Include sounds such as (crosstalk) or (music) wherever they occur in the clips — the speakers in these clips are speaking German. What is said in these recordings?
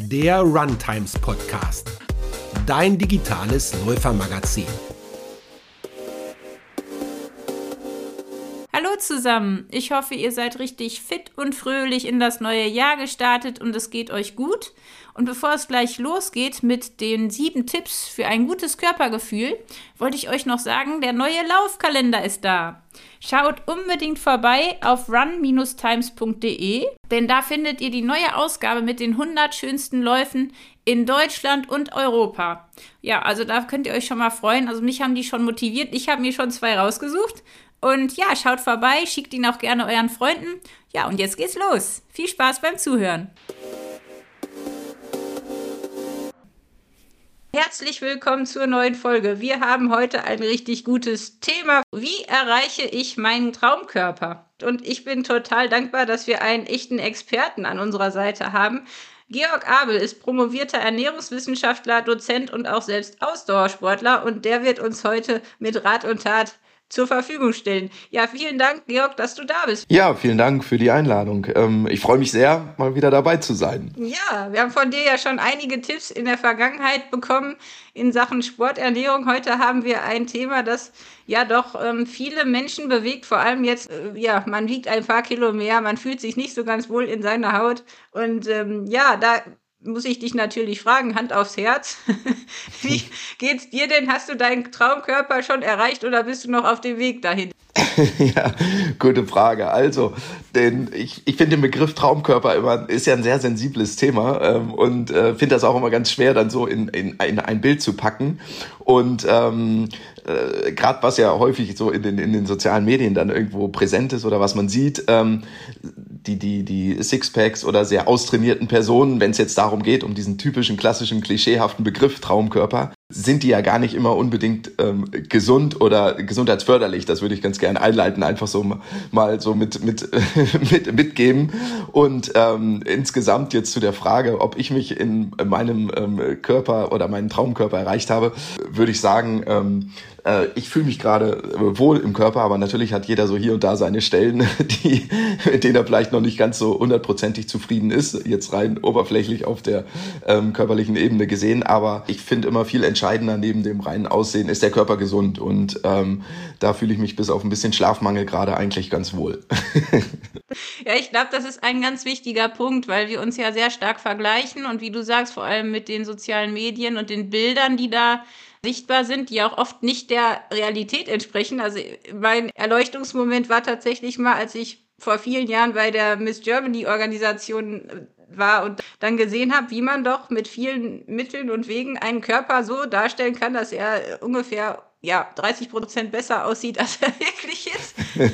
der Runtimes Podcast, dein digitales Läufermagazin. Hallo zusammen, ich hoffe, ihr seid richtig fit und fröhlich in das neue Jahr gestartet und es geht euch gut. Und bevor es gleich losgeht mit den sieben Tipps für ein gutes Körpergefühl, wollte ich euch noch sagen, der neue Laufkalender ist da. Schaut unbedingt vorbei auf run-times.de, denn da findet ihr die neue Ausgabe mit den 100 schönsten Läufen in Deutschland und Europa. Ja, also da könnt ihr euch schon mal freuen. Also mich haben die schon motiviert. Ich habe mir schon zwei rausgesucht. Und ja, schaut vorbei, schickt ihn auch gerne euren Freunden. Ja, und jetzt geht's los. Viel Spaß beim Zuhören. Herzlich willkommen zur neuen Folge. Wir haben heute ein richtig gutes Thema. Wie erreiche ich meinen Traumkörper? Und ich bin total dankbar, dass wir einen echten Experten an unserer Seite haben. Georg Abel ist promovierter Ernährungswissenschaftler, Dozent und auch selbst Ausdauersportler und der wird uns heute mit Rat und Tat zur Verfügung stellen. Ja, vielen Dank, Georg, dass du da bist. Ja, vielen Dank für die Einladung. Ähm, ich freue mich sehr, mal wieder dabei zu sein. Ja, wir haben von dir ja schon einige Tipps in der Vergangenheit bekommen in Sachen Sporternährung. Heute haben wir ein Thema, das ja doch ähm, viele Menschen bewegt. Vor allem jetzt, äh, ja, man wiegt ein paar Kilo mehr, man fühlt sich nicht so ganz wohl in seiner Haut. Und ähm, ja, da muss ich dich natürlich fragen, Hand aufs Herz. (laughs) Wie geht's dir denn? Hast du deinen Traumkörper schon erreicht oder bist du noch auf dem Weg dahin? (laughs) ja, gute Frage. Also, denn ich, ich finde den Begriff Traumkörper immer ist ja ein sehr sensibles Thema ähm, und äh, finde das auch immer ganz schwer, dann so in, in, in ein Bild zu packen. Und ähm, äh, gerade was ja häufig so in den, in den sozialen Medien dann irgendwo präsent ist oder was man sieht, ähm, die, die, die Sixpacks oder sehr austrainierten Personen, wenn es jetzt darum geht, um diesen typischen, klassischen, klischeehaften Begriff Traumkörper, sind die ja gar nicht immer unbedingt ähm, gesund oder gesundheitsförderlich. Das würde ich ganz gerne einleiten, einfach so mal so mit, mit, (laughs) mit mitgeben. Und ähm, insgesamt jetzt zu der Frage, ob ich mich in meinem ähm, Körper oder meinen Traumkörper erreicht habe, würde ich sagen, ähm, äh, ich fühle mich gerade äh, wohl im Körper, aber natürlich hat jeder so hier und da seine Stellen, (laughs) die, mit denen er vielleicht noch nicht ganz so hundertprozentig zufrieden ist, jetzt rein oberflächlich auf der ähm, körperlichen Ebene gesehen. Aber ich finde immer viel entscheidender neben dem reinen Aussehen ist der Körper gesund. Und ähm, da fühle ich mich bis auf ein bisschen Schlafmangel gerade eigentlich ganz wohl. (laughs) ja, ich glaube, das ist ein ganz wichtiger Punkt, weil wir uns ja sehr stark vergleichen und wie du sagst, vor allem mit den sozialen Medien und den Bildern, die da sichtbar sind, die auch oft nicht der Realität entsprechen. Also mein Erleuchtungsmoment war tatsächlich mal, als ich vor vielen Jahren bei der Miss Germany Organisation äh, war und dann gesehen habe, wie man doch mit vielen Mitteln und Wegen einen Körper so darstellen kann, dass er ungefähr ja 30 Prozent besser aussieht, (laughs) als er wirklich ist. (laughs)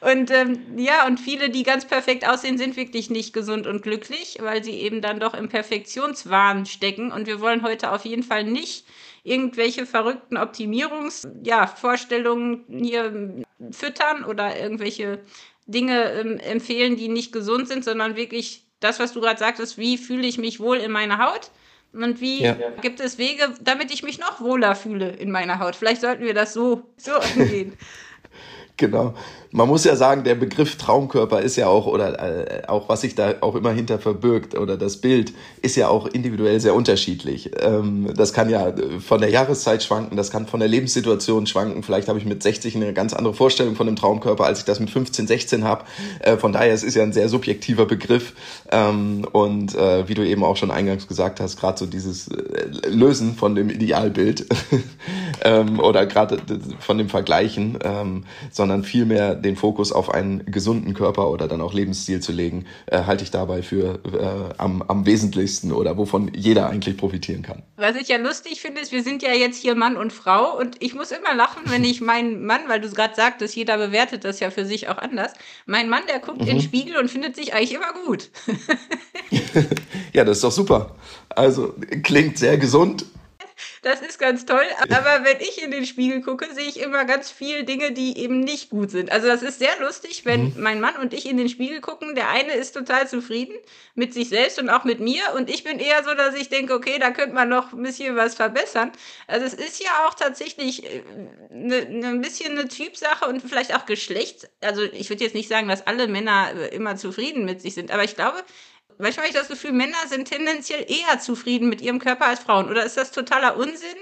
und ähm, ja, und viele, die ganz perfekt aussehen, sind wirklich nicht gesund und glücklich, weil sie eben dann doch im Perfektionswahn stecken. Und wir wollen heute auf jeden Fall nicht irgendwelche verrückten Optimierungsvorstellungen ja, hier füttern oder irgendwelche Dinge ähm, empfehlen, die nicht gesund sind, sondern wirklich das, was du gerade sagtest, wie fühle ich mich wohl in meiner Haut? Und wie ja. gibt es Wege, damit ich mich noch wohler fühle in meiner Haut? Vielleicht sollten wir das so, so (laughs) angehen. genau man muss ja sagen, der Begriff Traumkörper ist ja auch, oder äh, auch was sich da auch immer hinter verbirgt, oder das Bild ist ja auch individuell sehr unterschiedlich. Ähm, das kann ja von der Jahreszeit schwanken, das kann von der Lebenssituation schwanken. Vielleicht habe ich mit 60 eine ganz andere Vorstellung von dem Traumkörper, als ich das mit 15, 16 habe. Äh, von daher, es ist ja ein sehr subjektiver Begriff. Ähm, und äh, wie du eben auch schon eingangs gesagt hast, gerade so dieses äh, Lösen von dem Idealbild (laughs) ähm, oder gerade von dem Vergleichen, ähm, sondern vielmehr den Fokus auf einen gesunden Körper oder dann auch Lebensstil zu legen, äh, halte ich dabei für äh, am, am wesentlichsten oder wovon jeder eigentlich profitieren kann. Was ich ja lustig finde, ist, wir sind ja jetzt hier Mann und Frau und ich muss immer lachen, wenn ich meinen Mann, weil du es gerade sagtest, jeder bewertet das ja für sich auch anders. Mein Mann, der guckt mhm. in den Spiegel und findet sich eigentlich immer gut. (laughs) ja, das ist doch super. Also klingt sehr gesund das ist ganz toll. Aber wenn ich in den Spiegel gucke, sehe ich immer ganz viele Dinge, die eben nicht gut sind. Also das ist sehr lustig, wenn mhm. mein Mann und ich in den Spiegel gucken. Der eine ist total zufrieden mit sich selbst und auch mit mir. Und ich bin eher so, dass ich denke, okay, da könnte man noch ein bisschen was verbessern. Also es ist ja auch tatsächlich ne, ne, ein bisschen eine Typsache und vielleicht auch Geschlechts. Also ich würde jetzt nicht sagen, dass alle Männer äh, immer zufrieden mit sich sind. Aber ich glaube, manchmal habe ich das Gefühl, Männer sind tendenziell eher zufrieden mit ihrem Körper als Frauen. Oder ist das totaler Unsinn?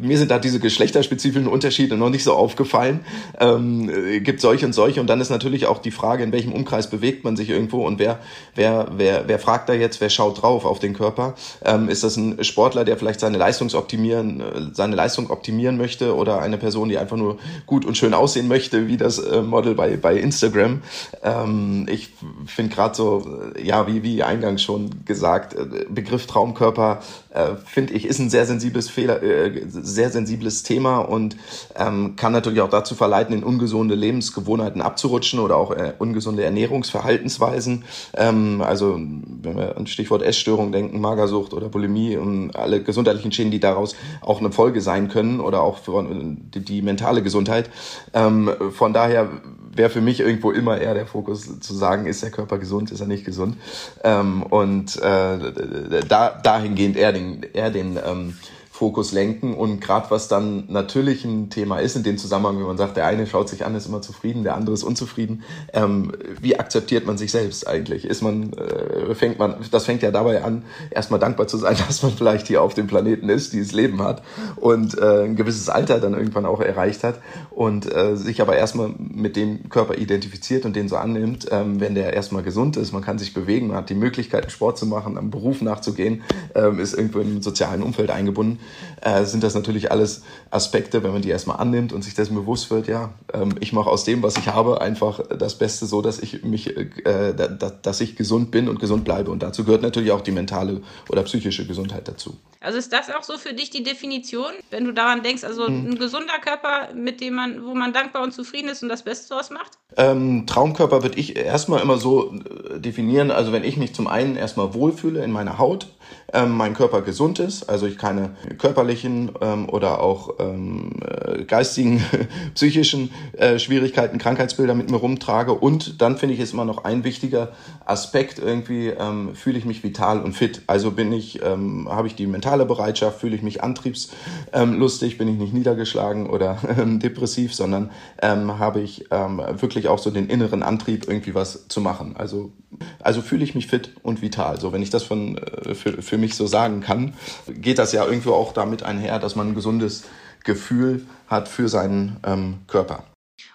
Mir sind da diese geschlechterspezifischen Unterschiede noch nicht so aufgefallen. Ähm, gibt solche und solche und dann ist natürlich auch die Frage, in welchem Umkreis bewegt man sich irgendwo und wer, wer, wer, wer fragt da jetzt, wer schaut drauf auf den Körper? Ähm, ist das ein Sportler, der vielleicht seine Leistung optimieren, äh, seine Leistung optimieren möchte oder eine Person, die einfach nur gut und schön aussehen möchte, wie das äh, Model bei, bei Instagram? Ähm, ich finde gerade so, äh, ja, wie, wie eingangs schon gesagt, äh, Begriff Traumkörper, äh, finde ich, ist ein sehr sensibles Fehler äh, sehr sensibles Thema und ähm, kann natürlich auch dazu verleiten, in ungesunde Lebensgewohnheiten abzurutschen oder auch äh, ungesunde Ernährungsverhaltensweisen. Ähm, also wenn wir an Stichwort Essstörung denken, Magersucht oder Bulimie und alle gesundheitlichen Schäden, die daraus auch eine Folge sein können oder auch für die, die mentale Gesundheit. Ähm, von daher wäre für mich irgendwo immer eher der Fokus zu sagen, ist der Körper gesund, ist er nicht gesund. Ähm, und äh, da, dahingehend eher den, eher den ähm, Fokus lenken. Und gerade was dann natürlich ein Thema ist in dem Zusammenhang, wenn man sagt, der eine schaut sich an, ist immer zufrieden, der andere ist unzufrieden. Ähm, wie akzeptiert man sich selbst eigentlich? Ist man, äh, fängt man, das fängt ja dabei an, erstmal dankbar zu sein, (laughs) dass man vielleicht hier auf dem Planeten ist, dieses Leben hat und äh, ein gewisses Alter dann irgendwann auch erreicht hat und äh, sich aber erstmal mit dem Körper identifiziert und den so annimmt, ähm, wenn der erstmal gesund ist, man kann sich bewegen, man hat die Möglichkeit, Sport zu machen, am Beruf nachzugehen, ähm, ist irgendwo im sozialen Umfeld eingebunden äh, sind das natürlich alles Aspekte, wenn man die erstmal annimmt und sich dessen bewusst wird, ja, ähm, ich mache aus dem, was ich habe, einfach das Beste so, dass ich mich, äh, da, dass ich gesund bin und gesund bleibe. Und dazu gehört natürlich auch die mentale oder psychische Gesundheit dazu. Also ist das auch so für dich die Definition, wenn du daran denkst, also hm. ein gesunder Körper, mit dem man, wo man dankbar und zufrieden ist und das Beste daraus macht? Ähm, Traumkörper würde ich erstmal immer so äh, definieren, also wenn ich mich zum einen erstmal wohlfühle in meiner Haut, ähm, mein Körper gesund ist, also ich keine körperlichen ähm, oder auch ähm, äh, geistigen, (laughs) psychischen äh, Schwierigkeiten, Krankheitsbilder mit mir rumtrage. Und dann finde ich es immer noch ein wichtiger Aspekt, irgendwie ähm, fühle ich mich vital und fit. Also bin ich, ähm, habe ich die mentale Bereitschaft, fühle ich mich antriebslustig, bin ich nicht niedergeschlagen oder (laughs) ähm, depressiv, sondern ähm, habe ich ähm, wirklich auch so den inneren Antrieb, irgendwie was zu machen. Also, also fühle ich mich fit und vital. So, wenn ich das von, äh, für, für mich so sagen kann, geht das ja irgendwo auch damit einher, dass man ein gesundes Gefühl hat für seinen ähm, Körper.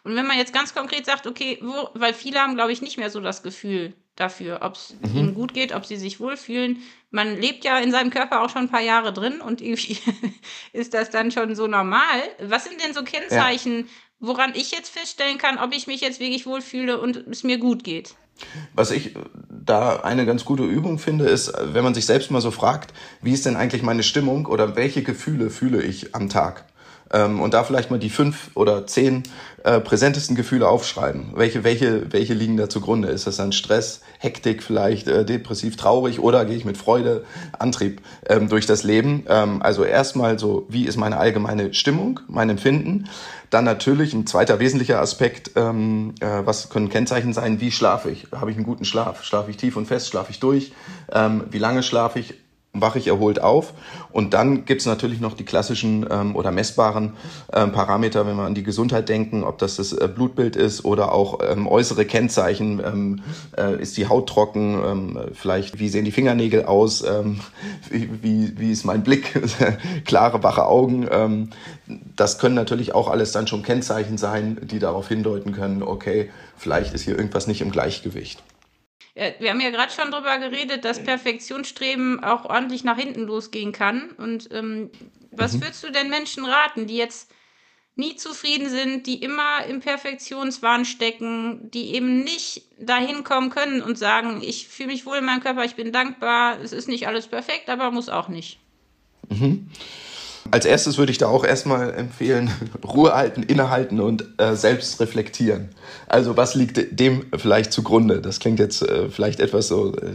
Und wenn man jetzt ganz konkret sagt, okay, wo, weil viele haben, glaube ich, nicht mehr so das Gefühl dafür, ob es mhm. ihnen gut geht, ob sie sich wohlfühlen. Man lebt ja in seinem Körper auch schon ein paar Jahre drin und irgendwie (laughs) ist das dann schon so normal. Was sind denn so Kennzeichen, ja. Woran ich jetzt feststellen kann, ob ich mich jetzt wirklich wohlfühle und es mir gut geht? Was ich da eine ganz gute Übung finde, ist, wenn man sich selbst mal so fragt, wie ist denn eigentlich meine Stimmung oder welche Gefühle fühle ich am Tag? Ähm, und da vielleicht mal die fünf oder zehn äh, präsentesten Gefühle aufschreiben. Welche, welche, welche liegen da zugrunde? Ist das dann Stress, Hektik vielleicht, äh, depressiv, traurig oder gehe ich mit Freude, Antrieb ähm, durch das Leben? Ähm, also erstmal so, wie ist meine allgemeine Stimmung, mein Empfinden? Dann natürlich ein zweiter wesentlicher Aspekt, ähm, äh, was können Kennzeichen sein, wie schlafe ich? Habe ich einen guten Schlaf? Schlafe ich tief und fest? Schlafe ich durch? Ähm, wie lange schlafe ich? Wache ich erholt auf. Und dann gibt's natürlich noch die klassischen ähm, oder messbaren ähm, Parameter, wenn wir an die Gesundheit denken, ob das das äh, Blutbild ist oder auch ähm, äußere Kennzeichen. Ähm, äh, ist die Haut trocken? Ähm, vielleicht, wie sehen die Fingernägel aus? Ähm, wie, wie, wie ist mein Blick? (laughs) Klare, wache Augen. Ähm, das können natürlich auch alles dann schon Kennzeichen sein, die darauf hindeuten können, okay, vielleicht ist hier irgendwas nicht im Gleichgewicht. Wir haben ja gerade schon darüber geredet, dass Perfektionsstreben auch ordentlich nach hinten losgehen kann. Und ähm, was mhm. würdest du denn Menschen raten, die jetzt nie zufrieden sind, die immer im Perfektionswahn stecken, die eben nicht dahin kommen können und sagen, ich fühle mich wohl in meinem Körper, ich bin dankbar, es ist nicht alles perfekt, aber muss auch nicht. Mhm. Als erstes würde ich da auch erstmal empfehlen, (laughs) Ruhe halten, innehalten und äh, selbst reflektieren. Also was liegt dem vielleicht zugrunde? Das klingt jetzt äh, vielleicht etwas so, äh,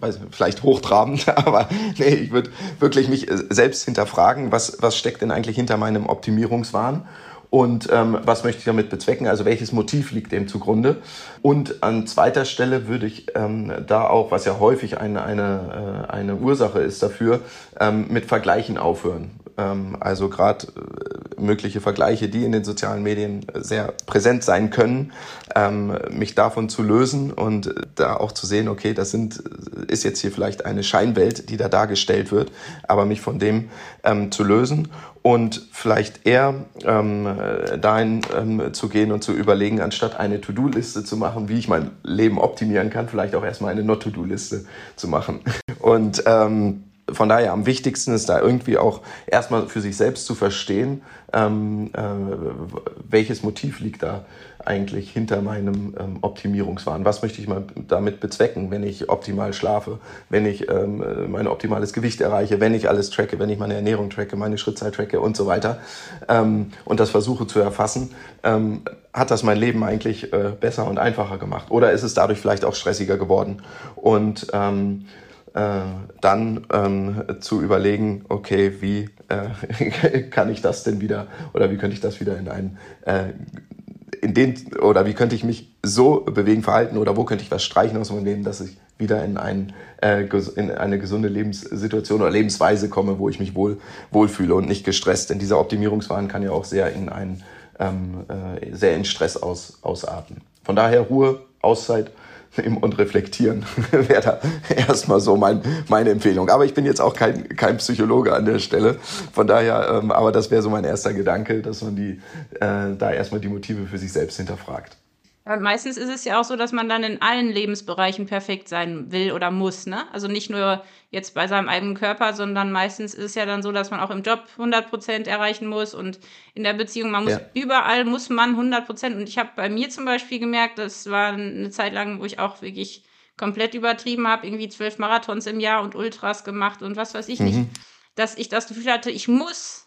weiß, vielleicht hochtrabend, (laughs) aber nee, ich würde wirklich mich äh, selbst hinterfragen, was, was steckt denn eigentlich hinter meinem Optimierungswahn? und ähm, was möchte ich damit bezwecken, also welches Motiv liegt dem zugrunde. Und an zweiter Stelle würde ich ähm, da auch, was ja häufig eine, eine, äh, eine Ursache ist dafür, ähm, mit Vergleichen aufhören. Ähm, also gerade äh, mögliche Vergleiche, die in den sozialen Medien sehr präsent sein können, ähm, mich davon zu lösen und da auch zu sehen, okay, das sind, ist jetzt hier vielleicht eine Scheinwelt, die da dargestellt wird, aber mich von dem ähm, zu lösen und vielleicht eher dahin zu gehen und zu überlegen, anstatt eine To-Do-Liste zu machen, wie ich mein Leben optimieren kann, vielleicht auch erstmal eine Not-To-Do-Liste zu machen. (laughs) Und ähm, von daher am wichtigsten ist da irgendwie auch erstmal für sich selbst zu verstehen, ähm, äh, welches Motiv liegt da eigentlich hinter meinem ähm, Optimierungswahn. Was möchte ich mal damit bezwecken, wenn ich optimal schlafe, wenn ich ähm, mein optimales Gewicht erreiche, wenn ich alles tracke, wenn ich meine Ernährung tracke, meine Schrittzeit tracke und so weiter ähm, und das versuche zu erfassen, ähm, hat das mein Leben eigentlich äh, besser und einfacher gemacht oder ist es dadurch vielleicht auch stressiger geworden und ähm, äh, dann ähm, zu überlegen, okay, wie äh, (laughs) kann ich das denn wieder oder wie könnte ich das wieder in einen äh, in den oder wie könnte ich mich so bewegen, verhalten oder wo könnte ich was streichen aus meinem Leben, dass ich wieder in, ein, äh, in eine gesunde Lebenssituation oder Lebensweise komme, wo ich mich wohl wohlfühle und nicht gestresst. Denn dieser Optimierungswahn kann ja auch sehr in einen ähm, äh, sehr in Stress aus, ausarten. Von daher Ruhe, Auszeit und reflektieren (laughs) wäre da erstmal so mein, meine Empfehlung. Aber ich bin jetzt auch kein, kein Psychologe an der Stelle. Von daher, ähm, aber das wäre so mein erster Gedanke, dass man die, äh, da erstmal die Motive für sich selbst hinterfragt. Ja, meistens ist es ja auch so, dass man dann in allen Lebensbereichen perfekt sein will oder muss. Ne? Also nicht nur jetzt bei seinem eigenen Körper, sondern meistens ist es ja dann so, dass man auch im Job 100 Prozent erreichen muss und in der Beziehung, man muss ja. überall muss man 100 Prozent. Und ich habe bei mir zum Beispiel gemerkt, das war eine Zeit lang, wo ich auch wirklich komplett übertrieben habe, irgendwie zwölf Marathons im Jahr und Ultras gemacht und was weiß ich mhm. nicht, dass ich das Gefühl hatte, ich muss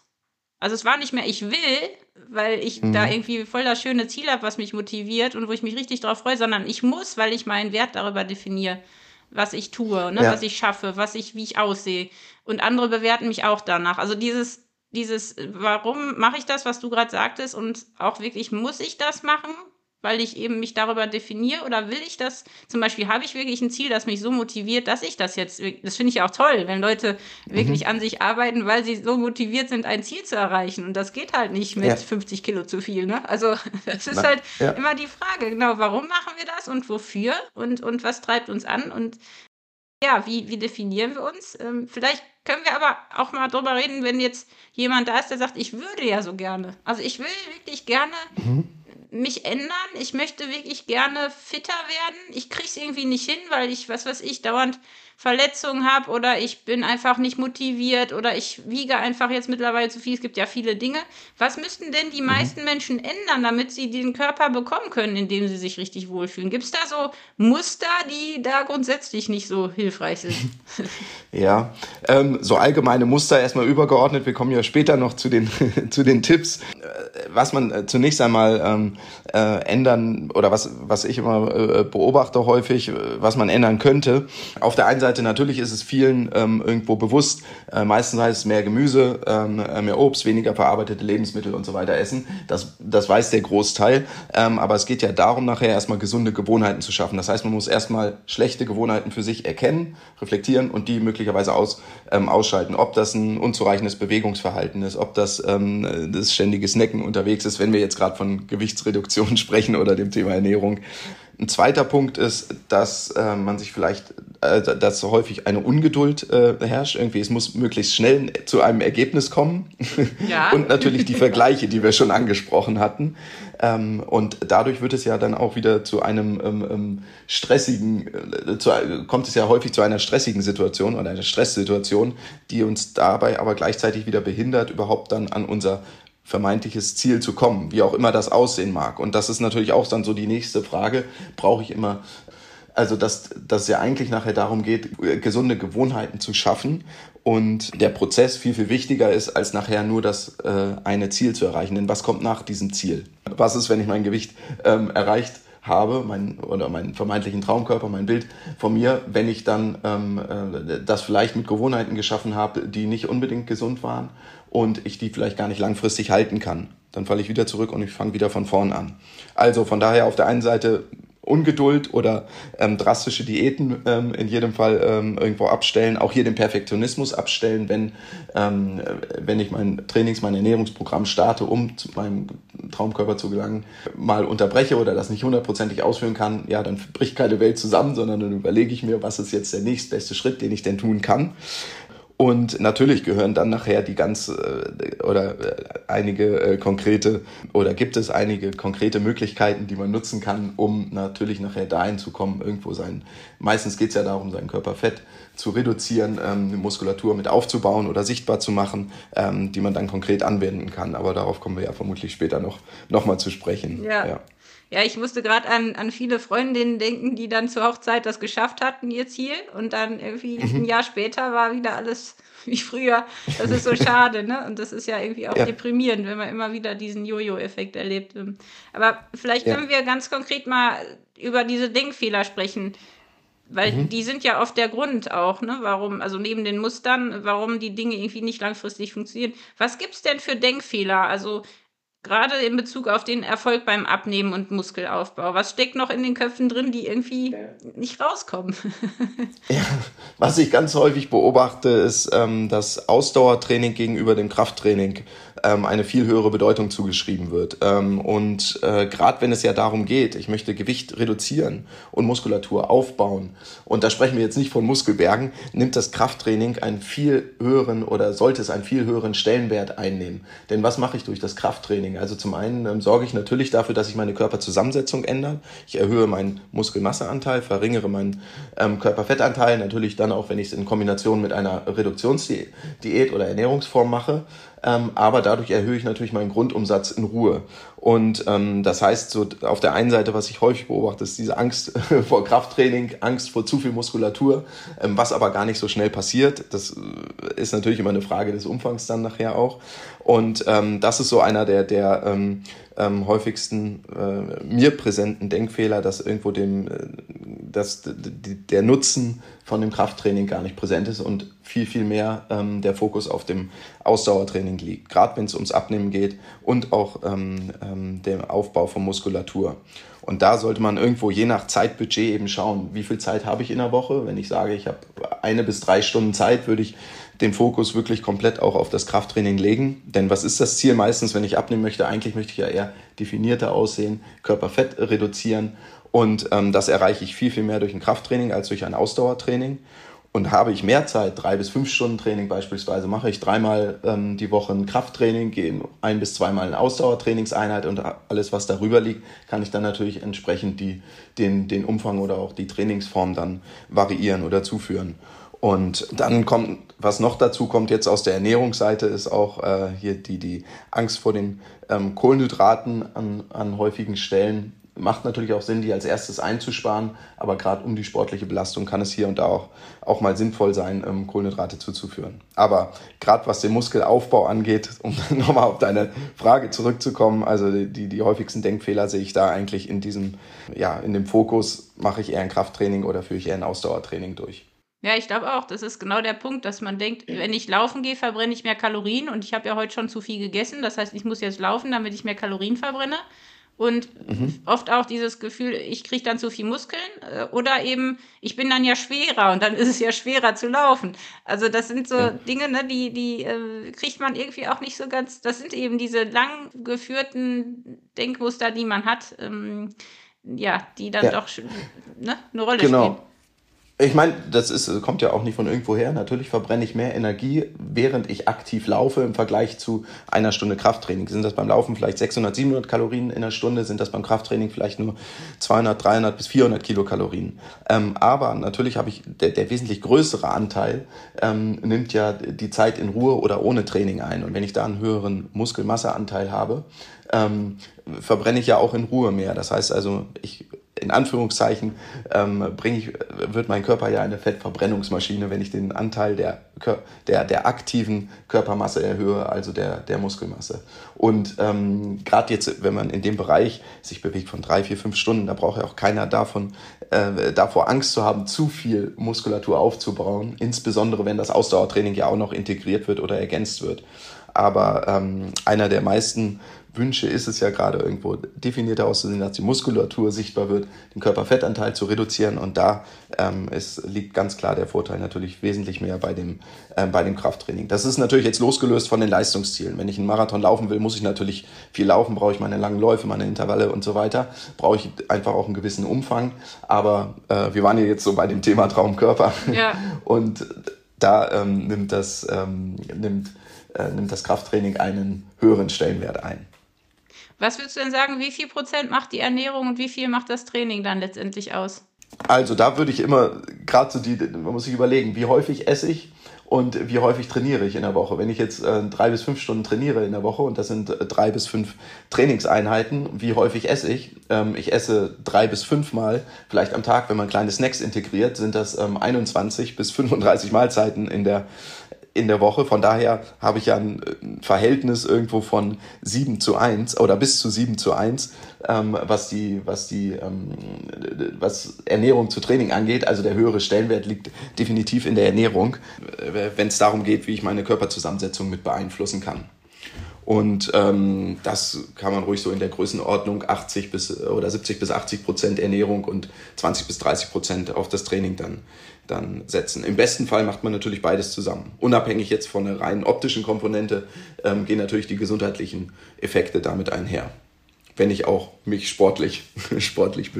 also es war nicht mehr, ich will, weil ich mhm. da irgendwie voll das schöne Ziel habe, was mich motiviert und wo ich mich richtig drauf freue, sondern ich muss, weil ich meinen Wert darüber definiere, was ich tue, ne, ja. was ich schaffe, was ich, wie ich aussehe. Und andere bewerten mich auch danach. Also dieses, dieses, warum mache ich das, was du gerade sagtest, und auch wirklich, muss ich das machen? Weil ich eben mich darüber definiere oder will ich das? Zum Beispiel habe ich wirklich ein Ziel, das mich so motiviert, dass ich das jetzt, das finde ich auch toll, wenn Leute wirklich mhm. an sich arbeiten, weil sie so motiviert sind, ein Ziel zu erreichen. Und das geht halt nicht mit ja. 50 Kilo zu viel. Ne? Also (laughs) das ist Na, halt ja. immer die Frage, genau, warum machen wir das und wofür und, und was treibt uns an und ja, wie, wie definieren wir uns? Ähm, vielleicht können wir aber auch mal drüber reden, wenn jetzt jemand da ist, der sagt, ich würde ja so gerne. Also ich will wirklich gerne mhm mich ändern. Ich möchte wirklich gerne fitter werden. Ich kriege es irgendwie nicht hin, weil ich, was weiß ich, dauernd Verletzungen habe oder ich bin einfach nicht motiviert oder ich wiege einfach jetzt mittlerweile zu viel. Es gibt ja viele Dinge. Was müssten denn die mhm. meisten Menschen ändern, damit sie den Körper bekommen können, in dem sie sich richtig wohlfühlen? Gibt es da so Muster, die da grundsätzlich nicht so hilfreich sind? (laughs) ja, ähm, so allgemeine Muster erstmal übergeordnet. Wir kommen ja später noch zu den, (laughs) zu den Tipps. Äh, was man äh, zunächst einmal ähm, äh, ändern oder was, was ich immer äh, beobachte häufig, äh, was man ändern könnte. Auf der einen Seite Seite natürlich ist es vielen ähm, irgendwo bewusst, äh, meistens heißt es mehr Gemüse, ähm, äh, mehr Obst, weniger verarbeitete Lebensmittel und so weiter essen. Das, das weiß der Großteil. Ähm, aber es geht ja darum, nachher erstmal gesunde Gewohnheiten zu schaffen. Das heißt, man muss erstmal schlechte Gewohnheiten für sich erkennen, reflektieren und die möglicherweise aus, ähm, ausschalten. Ob das ein unzureichendes Bewegungsverhalten ist, ob das ähm, das ständige Snacken unterwegs ist, wenn wir jetzt gerade von Gewichtsreduktion (laughs) sprechen oder dem Thema Ernährung. Ein zweiter Punkt ist, dass äh, man sich vielleicht, äh, dass häufig eine Ungeduld äh, herrscht. Irgendwie, es muss möglichst schnell zu einem Ergebnis kommen. (laughs) Ja. und natürlich die Vergleiche, die wir schon angesprochen hatten. Ähm, und dadurch wird es ja dann auch wieder zu einem ähm, ähm stressigen, äh, zu, kommt es ja häufig zu einer stressigen Situation oder einer Stresssituation, die uns dabei aber gleichzeitig wieder behindert, überhaupt dann an unser vermeintliches Ziel zu kommen, wie auch immer das aussehen mag. Und das ist natürlich auch dann so die nächste Frage, brauche ich immer, also dass, dass es ja eigentlich nachher darum geht, gesunde Gewohnheiten zu schaffen und der Prozess viel, viel wichtiger ist, als nachher nur das äh, eine Ziel zu erreichen. Denn was kommt nach diesem Ziel? Was ist, wenn ich mein Gewicht ähm, erreicht habe, mein, oder meinen vermeintlichen Traumkörper, mein Bild von mir, wenn ich dann ähm, äh, das vielleicht mit Gewohnheiten geschaffen habe, die nicht unbedingt gesund waren und ich die vielleicht gar nicht langfristig halten kann. Dann falle ich wieder zurück und ich fange wieder von vorn an. Also von daher auf der einen Seite Ungeduld oder ähm, drastische Diäten ähm, in jedem Fall ähm, irgendwo abstellen, auch hier den Perfektionismus abstellen, wenn, ähm, wenn ich mein Trainings-, mein Ernährungsprogramm starte, um zu meinem Traumkörper zu gelangen, mal unterbreche oder das nicht hundertprozentig ausführen kann, ja, dann bricht keine Welt zusammen, sondern dann überlege ich mir, was ist jetzt der nächstbeste Schritt, den ich denn tun kann. Und natürlich gehören dann nachher die ganz äh, oder äh, einige äh, konkrete oder gibt es einige konkrete Möglichkeiten, die man nutzen kann, um natürlich nachher dahin zu kommen, irgendwo sein. Meistens geht es ja darum, sein Körperfett zu reduzieren, ähm, Muskulatur mit aufzubauen oder sichtbar zu machen, ähm, die man dann konkret anwenden kann. Aber darauf kommen wir ja vermutlich später noch, noch mal zu sprechen. ja. ja. Ja, ich musste gerade an, an viele Freundinnen denken, die dann zur Hochzeit das geschafft hatten, ihr Ziel. Und dann irgendwie mhm. ein Jahr später war wieder alles (laughs) wie früher. Das ist so (laughs) schade, ne? Und das ist ja irgendwie auch ja. deprimierend, wenn man immer wieder diesen Jojo-Effekt erlebt. Aber vielleicht können ja. wir ganz konkret mal über diese Denkfehler sprechen. Weil mhm. die sind ja oft der Grund auch, ne, warum, also neben den Mustern, warum die Dinge irgendwie nicht langfristig funktionieren. Was gibt es denn für Denkfehler? Also Gerade in Bezug auf den Erfolg beim Abnehmen und Muskelaufbau. Was steckt noch in den Köpfen drin, die irgendwie nicht rauskommen? (laughs) ja, was ich ganz häufig beobachte, ist ähm, das Ausdauertraining gegenüber dem Krafttraining ähm, eine viel höhere Bedeutung zugeschrieben wird. Ähm, und äh, gerade wenn es ja darum geht, ich möchte Gewicht reduzieren und Muskulatur aufbauen, und da sprechen wir jetzt nicht von Muskelbergen, nimmt das Krafttraining einen viel höheren oder sollte es einen viel höheren Stellenwert einnehmen. Denn was mache ich durch das Krafttraining? Also zum einen ähm, sorge ich natürlich dafür, dass sich meine Körperzusammensetzung ändert. Ich erhöhe meinen Muskelmasseanteil, verringere meinen ähm, Körperfettanteil, natürlich dann auch, wenn ich es in Kombination mit einer Reduktionsdiät oder Ernährungsform mache ähm, aber dadurch erhöhe ich natürlich meinen Grundumsatz in Ruhe. Und ähm, das heißt, so auf der einen Seite, was ich häufig beobachte, ist diese Angst (laughs) vor Krafttraining, Angst vor zu viel Muskulatur, ähm, was aber gar nicht so schnell passiert. Das äh, ist natürlich immer eine Frage des Umfangs dann nachher auch. Und ähm, das ist so einer der, der ähm, ähm, häufigsten äh, mir präsenten Denkfehler, dass irgendwo dem, äh, dass der Nutzen von dem Krafttraining gar nicht präsent ist und viel, viel mehr ähm, der Fokus auf dem Ausdauertraining liegt. Gerade wenn es ums Abnehmen geht und auch ähm, ähm, dem Aufbau von Muskulatur. Und da sollte man irgendwo je nach Zeitbudget eben schauen, wie viel Zeit habe ich in der Woche. Wenn ich sage, ich habe eine bis drei Stunden Zeit, würde ich den Fokus wirklich komplett auch auf das Krafttraining legen. Denn was ist das Ziel meistens, wenn ich abnehmen möchte? Eigentlich möchte ich ja eher definierter aussehen, Körperfett reduzieren. Und ähm, das erreiche ich viel, viel mehr durch ein Krafttraining als durch ein Ausdauertraining. Und habe ich mehr Zeit, drei bis fünf Stunden Training beispielsweise, mache ich dreimal ähm, die Woche ein Krafttraining, gehe ein bis zweimal eine Ausdauertrainingseinheit und alles, was darüber liegt, kann ich dann natürlich entsprechend die, den, den Umfang oder auch die Trainingsform dann variieren oder zuführen. Und dann kommt, was noch dazu kommt jetzt aus der Ernährungsseite, ist auch äh, hier die, die Angst vor den ähm, Kohlenhydraten an, an häufigen Stellen. Macht natürlich auch Sinn, die als erstes einzusparen, aber gerade um die sportliche Belastung kann es hier und da auch, auch mal sinnvoll sein, ähm, Kohlenhydrate zuzuführen. Aber gerade was den Muskelaufbau angeht, (laughs) um nochmal auf deine Frage zurückzukommen, also die, die häufigsten Denkfehler sehe ich da eigentlich in diesem, ja, in dem Fokus, mache ich eher ein Krafttraining oder führe ich eher ein Ausdauertraining durch. Ja, ich glaube auch, das ist genau der Punkt, dass man denkt, wenn ich laufen gehe, verbrenne ich mehr Kalorien und ich habe ja heute schon zu viel gegessen. Das heißt, ich muss jetzt laufen, damit ich mehr Kalorien verbrenne. Und mhm. oft auch dieses Gefühl, ich kriege dann zu viel Muskeln äh, oder eben, ich bin dann ja schwerer und dann ist es ja schwerer zu laufen. Also das sind so. Dinge, ne, die, die äh, kriegt man irgendwie auch nicht so ganz, das sind eben diese lang geführten Denkmuster, die man hat, ähm, ja, die dann ja. doch ne, eine Rolle genau. spielen. Ich meine, das ist, kommt ja auch nicht von irgendwo her. Natürlich verbrenne ich mehr Energie, während ich aktiv laufe im Vergleich zu einer Stunde Krafttraining. Sind das beim Laufen vielleicht 600, 700 Kalorien in der Stunde? Sind das beim Krafttraining vielleicht nur 200, 300 bis 400 Kilokalorien? Ähm, aber natürlich habe ich, der, der wesentlich größere Anteil ähm, nimmt ja die Zeit in Ruhe oder ohne Training ein. Und wenn ich da einen höheren Muskelmasseanteil habe, ähm, verbrenne ich ja auch in Ruhe mehr. Das heißt also, ich in Anführungszeichen ähm, bringe ich, wird mein Körper ja eine Fettverbrennungsmaschine, wenn ich den Anteil der, der, der aktiven Körpermasse erhöhe, also der, der Muskelmasse. Und ähm, gerade jetzt, wenn man in dem Bereich sich bewegt von drei, vier, fünf Stunden, da braucht ja auch keiner davon, äh, davor Angst zu haben, zu viel Muskulatur aufzubauen, insbesondere wenn das Ausdauertraining ja auch noch integriert wird oder ergänzt wird. Aber ähm, einer der meisten Wünsche ist es ja gerade irgendwo definierter auszusehen, dass die Muskulatur sichtbar wird, den Körperfettanteil zu reduzieren. Und da ähm, ist, liegt ganz klar der Vorteil natürlich wesentlich mehr bei dem, äh, bei dem Krafttraining. Das ist natürlich jetzt losgelöst von den Leistungszielen. Wenn ich einen Marathon laufen will, muss ich natürlich viel laufen, brauche ich meine langen Läufe, meine Intervalle und so weiter. Brauche ich einfach auch einen gewissen Umfang. Aber äh, wir waren ja jetzt so bei dem Thema Traumkörper. Ja. (laughs) Und da ähm, nimmt das, ähm, nimmt, äh, nimmt das Krafttraining einen höheren Stellenwert ein. Was würdest du denn sagen, wie viel Prozent macht die Ernährung und wie viel macht das Training dann letztendlich aus? Also da würde ich immer, gerade so die, man muss sich überlegen, wie häufig esse ich und wie häufig trainiere ich in der Woche. Wenn ich jetzt äh, drei bis fünf Stunden trainiere in der Woche und das sind äh, drei bis fünf Trainingseinheiten, wie häufig esse ich? Ähm, ich esse drei bis fünf Mal, vielleicht am Tag, wenn man kleine Snacks integriert, sind das ähm, 21 bis 35 Mahlzeiten in der in der Woche. Von daher habe ich ja ein Verhältnis irgendwo von 7 zu 1 oder bis zu 7 zu 1, ähm, was die, was die, ähm, was Ernährung zu Training angeht. Also der höhere Stellenwert liegt definitiv in der Ernährung, wenn es darum geht, wie ich meine Körperzusammensetzung mit beeinflussen kann. Und ähm, das kann man ruhig so in der Größenordnung 80 bis oder 70 bis 80 Prozent Ernährung und 20 bis 30 Prozent auf das Training dann dann setzen. Im besten Fall macht man natürlich beides zusammen. Unabhängig jetzt von der rein optischen Komponente ähm, gehen natürlich die gesundheitlichen Effekte damit einher. Wenn ich auch mich sportlich, (laughs) sportlich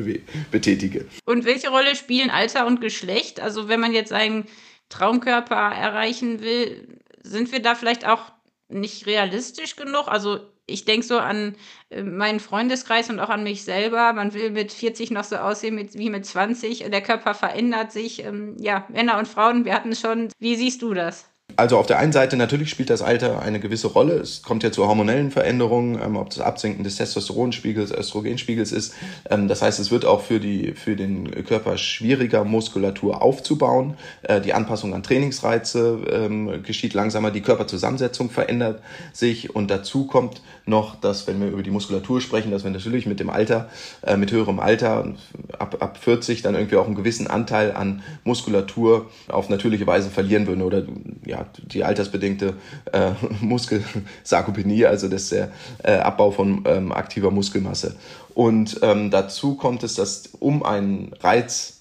betätige. Und welche Rolle spielen Alter und Geschlecht? Also wenn man jetzt einen Traumkörper erreichen will, sind wir da vielleicht auch nicht realistisch genug? Also ich denke so an äh, meinen Freundeskreis und auch an mich selber. Man will mit 40 noch so aussehen wie mit 20. Der Körper verändert sich. Ähm, ja, Männer und Frauen, wir hatten schon. Wie siehst du das? Also auf der einen Seite natürlich spielt das Alter eine gewisse Rolle. Es kommt ja zu hormonellen Veränderungen, ähm, ob das Absenken des Testosteronspiegels, Östrogenspiegels ist. Ähm, das heißt, es wird auch für, die, für den Körper schwieriger, Muskulatur aufzubauen. Äh, die Anpassung an Trainingsreize ähm, geschieht langsamer, die Körperzusammensetzung verändert sich und dazu kommt noch, dass wenn wir über die Muskulatur sprechen, dass wir natürlich mit dem Alter, äh, mit höherem Alter, ab, ab 40 dann irgendwie auch einen gewissen Anteil an Muskulatur auf natürliche Weise verlieren würden oder ja, die altersbedingte äh, (laughs) Muskelsarkopenie, also das der äh, Abbau von ähm, aktiver Muskelmasse. Und ähm, dazu kommt es, dass um einen Reiz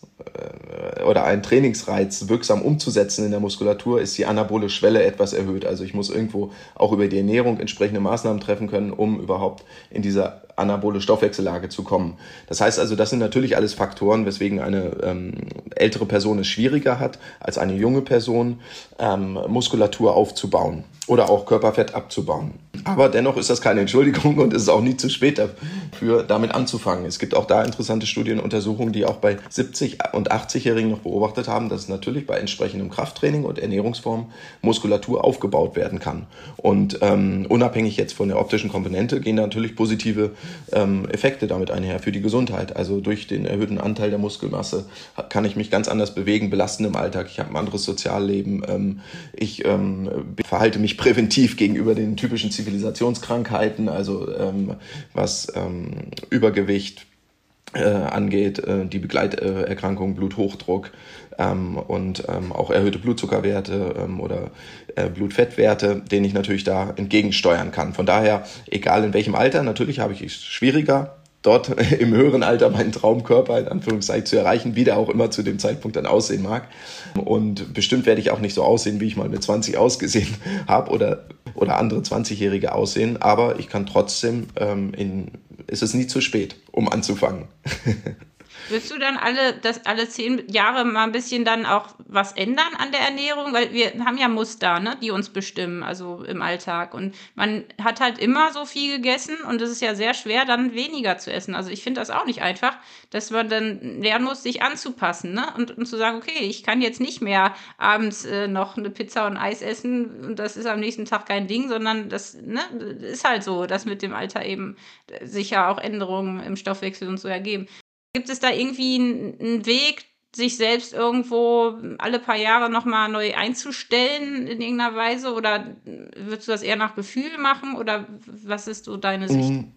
oder einen Trainingsreiz wirksam umzusetzen in der Muskulatur, ist die anabole Schwelle etwas erhöht. Also ich muss irgendwo auch über die Ernährung entsprechende Maßnahmen treffen können, um überhaupt in dieser anabole Stoffwechsellage zu kommen. Das heißt also, das sind natürlich alles Faktoren, weswegen eine ähm, ältere Person es schwieriger hat, als eine junge Person ähm, Muskulatur aufzubauen oder auch Körperfett abzubauen. Aber dennoch ist das keine Entschuldigung und es ist auch nie zu spät dafür, damit anzufangen. Es gibt auch da interessante Studienuntersuchungen, die auch bei 70 und 80-Jährigen noch beobachtet haben, dass natürlich bei entsprechendem Krafttraining und Ernährungsform Muskulatur aufgebaut werden kann. Und ähm, unabhängig jetzt von der optischen Komponente gehen da natürlich positive ähm, Effekte damit einher für die Gesundheit. Also durch den erhöhten Anteil der Muskelmasse kann ich mich ganz anders bewegen, belasten im Alltag. Ich habe ein anderes Sozialleben. Ähm, ich ähm, verhalte mich präventiv gegenüber den typischen Zivilisationskrankheiten, also ähm, was ähm, Übergewicht, äh, angeht, äh, die Begleiterkrankungen, Bluthochdruck ähm, und ähm, auch erhöhte Blutzuckerwerte ähm, oder äh, Blutfettwerte, denen ich natürlich da entgegensteuern kann. Von daher, egal in welchem Alter, natürlich habe ich es schwieriger, dort (laughs) im höheren Alter meinen Traumkörper in Anführungszeichen zu erreichen, wie der auch immer zu dem Zeitpunkt dann aussehen mag. Und bestimmt werde ich auch nicht so aussehen, wie ich mal mit 20 ausgesehen (laughs) habe oder, oder andere 20-Jährige aussehen. Aber ich kann trotzdem, ähm, in, ist es nie zu spät, um anzufangen. (laughs) Willst du dann alle, das alle zehn Jahre mal ein bisschen dann auch was ändern an der Ernährung? Weil wir haben ja Muster, ne, die uns bestimmen, also im Alltag. Und man hat halt immer so viel gegessen und es ist ja sehr schwer, dann weniger zu essen. Also ich finde das auch nicht einfach, dass man dann lernen muss, sich anzupassen, ne? Und, und zu sagen, okay, ich kann jetzt nicht mehr abends äh, noch eine Pizza und Eis essen und das ist am nächsten Tag kein Ding, sondern das ne, ist halt so, dass mit dem Alter eben sicher auch Änderungen im Stoffwechsel und so ergeben. Gibt es da irgendwie einen Weg, sich selbst irgendwo alle paar Jahre nochmal neu einzustellen in irgendeiner Weise? Oder würdest du das eher nach Gefühl machen? Oder was ist so deine Sicht? Mm.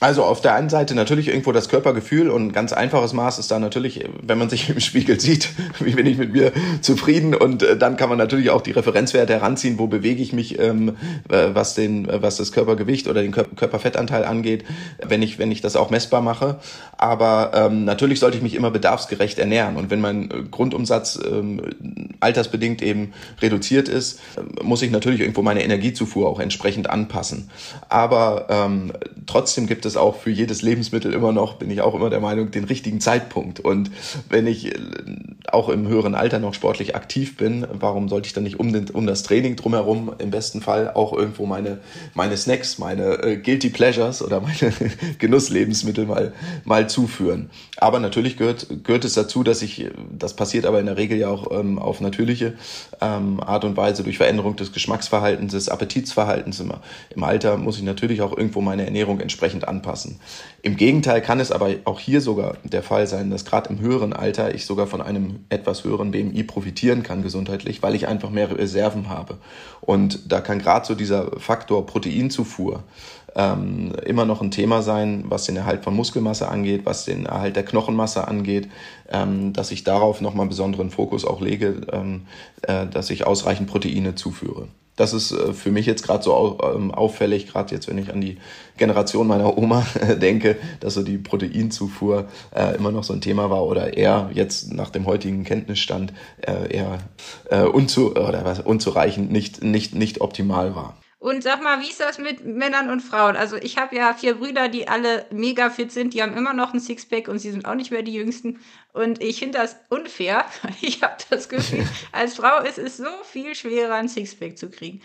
Also auf der einen Seite natürlich irgendwo das Körpergefühl und ein ganz einfaches Maß ist da natürlich, wenn man sich (laughs) im Spiegel sieht, wie bin ich mit mir zufrieden und äh, dann kann man natürlich auch die Referenzwerte heranziehen, wo bewege ich mich, ähm, äh, was den, was das Körpergewicht oder den Körperfettanteil angeht, wenn ich, wenn ich das auch messbar mache. Aber ähm, natürlich sollte ich mich immer bedarfsgerecht ernähren und wenn mein Grundumsatz ähm, altersbedingt eben reduziert ist, muss ich natürlich irgendwo meine Energiezufuhr auch entsprechend anpassen. Aber trotzdem gibt es auch für jedes Lebensmittel immer noch, bin ich auch immer der Meinung, den richtigen Zeitpunkt. Und wenn ich äh, auch im höheren Alter noch sportlich aktiv bin, warum sollte ich dann nicht um, den, um das Training drumherum im besten Fall auch irgendwo meine, meine Snacks, meine äh, Guilty Pleasures oder meine (laughs) Genusslebensmittel mal, mal zuführen. Aber natürlich gehört, gehört es dazu, dass ich, das passiert aber in der Regel ja auch ähm, auf natürliche ähm, Art und Weise durch Veränderung des Geschmacksverhaltens, des Appetitsverhaltens. Im, Im Alter muss ich natürlich auch irgendwo meine Ernährung entsprechend anpassen. Im Gegenteil kann es aber auch hier sogar der Fall sein, dass gerade im höheren Alter ich sogar von einem etwas höheren BMI profitieren kann gesundheitlich, weil ich einfach mehr Reserven habe. Und da kann gerade so dieser Faktor Proteinzufuhr ähm, immer noch ein Thema sein, was den Erhalt von Muskelmasse angeht, was den Erhalt der Knochenmasse angeht, ähm, dass ich darauf nochmal besonderen Fokus auch lege, ähm, äh, dass ich ausreichend Proteine zuführe. Das ist äh, für mich jetzt gerade so ähm, auffällig, gerade jetzt, wenn ich an die Generation meiner Oma (laughs) denke, dass so die Proteinzufuhr äh, immer noch so ein Thema war oder eher jetzt nach dem heutigen Kenntnisstand äh, eher unzu oder was, unzureichend, nicht, nicht, nicht optimal war. Und sag mal, wie ist das mit Männern und Frauen? Also ich habe ja vier Brüder, die alle mega fit sind, die haben immer noch ein Sixpack und sie sind auch nicht mehr die Jüngsten. Und ich finde das unfair. (laughs) Ich habe das Gefühl, (laughs) als Frau ist es so viel schwerer, ein Sixpack zu kriegen.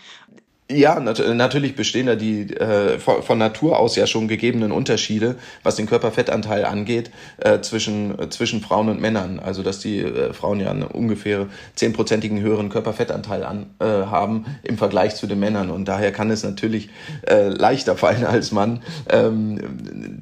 Ja, nat natürlich bestehen da die äh, von Natur aus ja schon gegebenen Unterschiede, was den Körperfettanteil angeht, äh, zwischen, äh, zwischen Frauen und Männern. Also dass die äh, Frauen ja einen ungefähr zehnprozentigen höheren Körperfettanteil an, äh, haben im Vergleich zu den Männern. Und daher kann es natürlich äh, leichter fallen als Mann, ähm,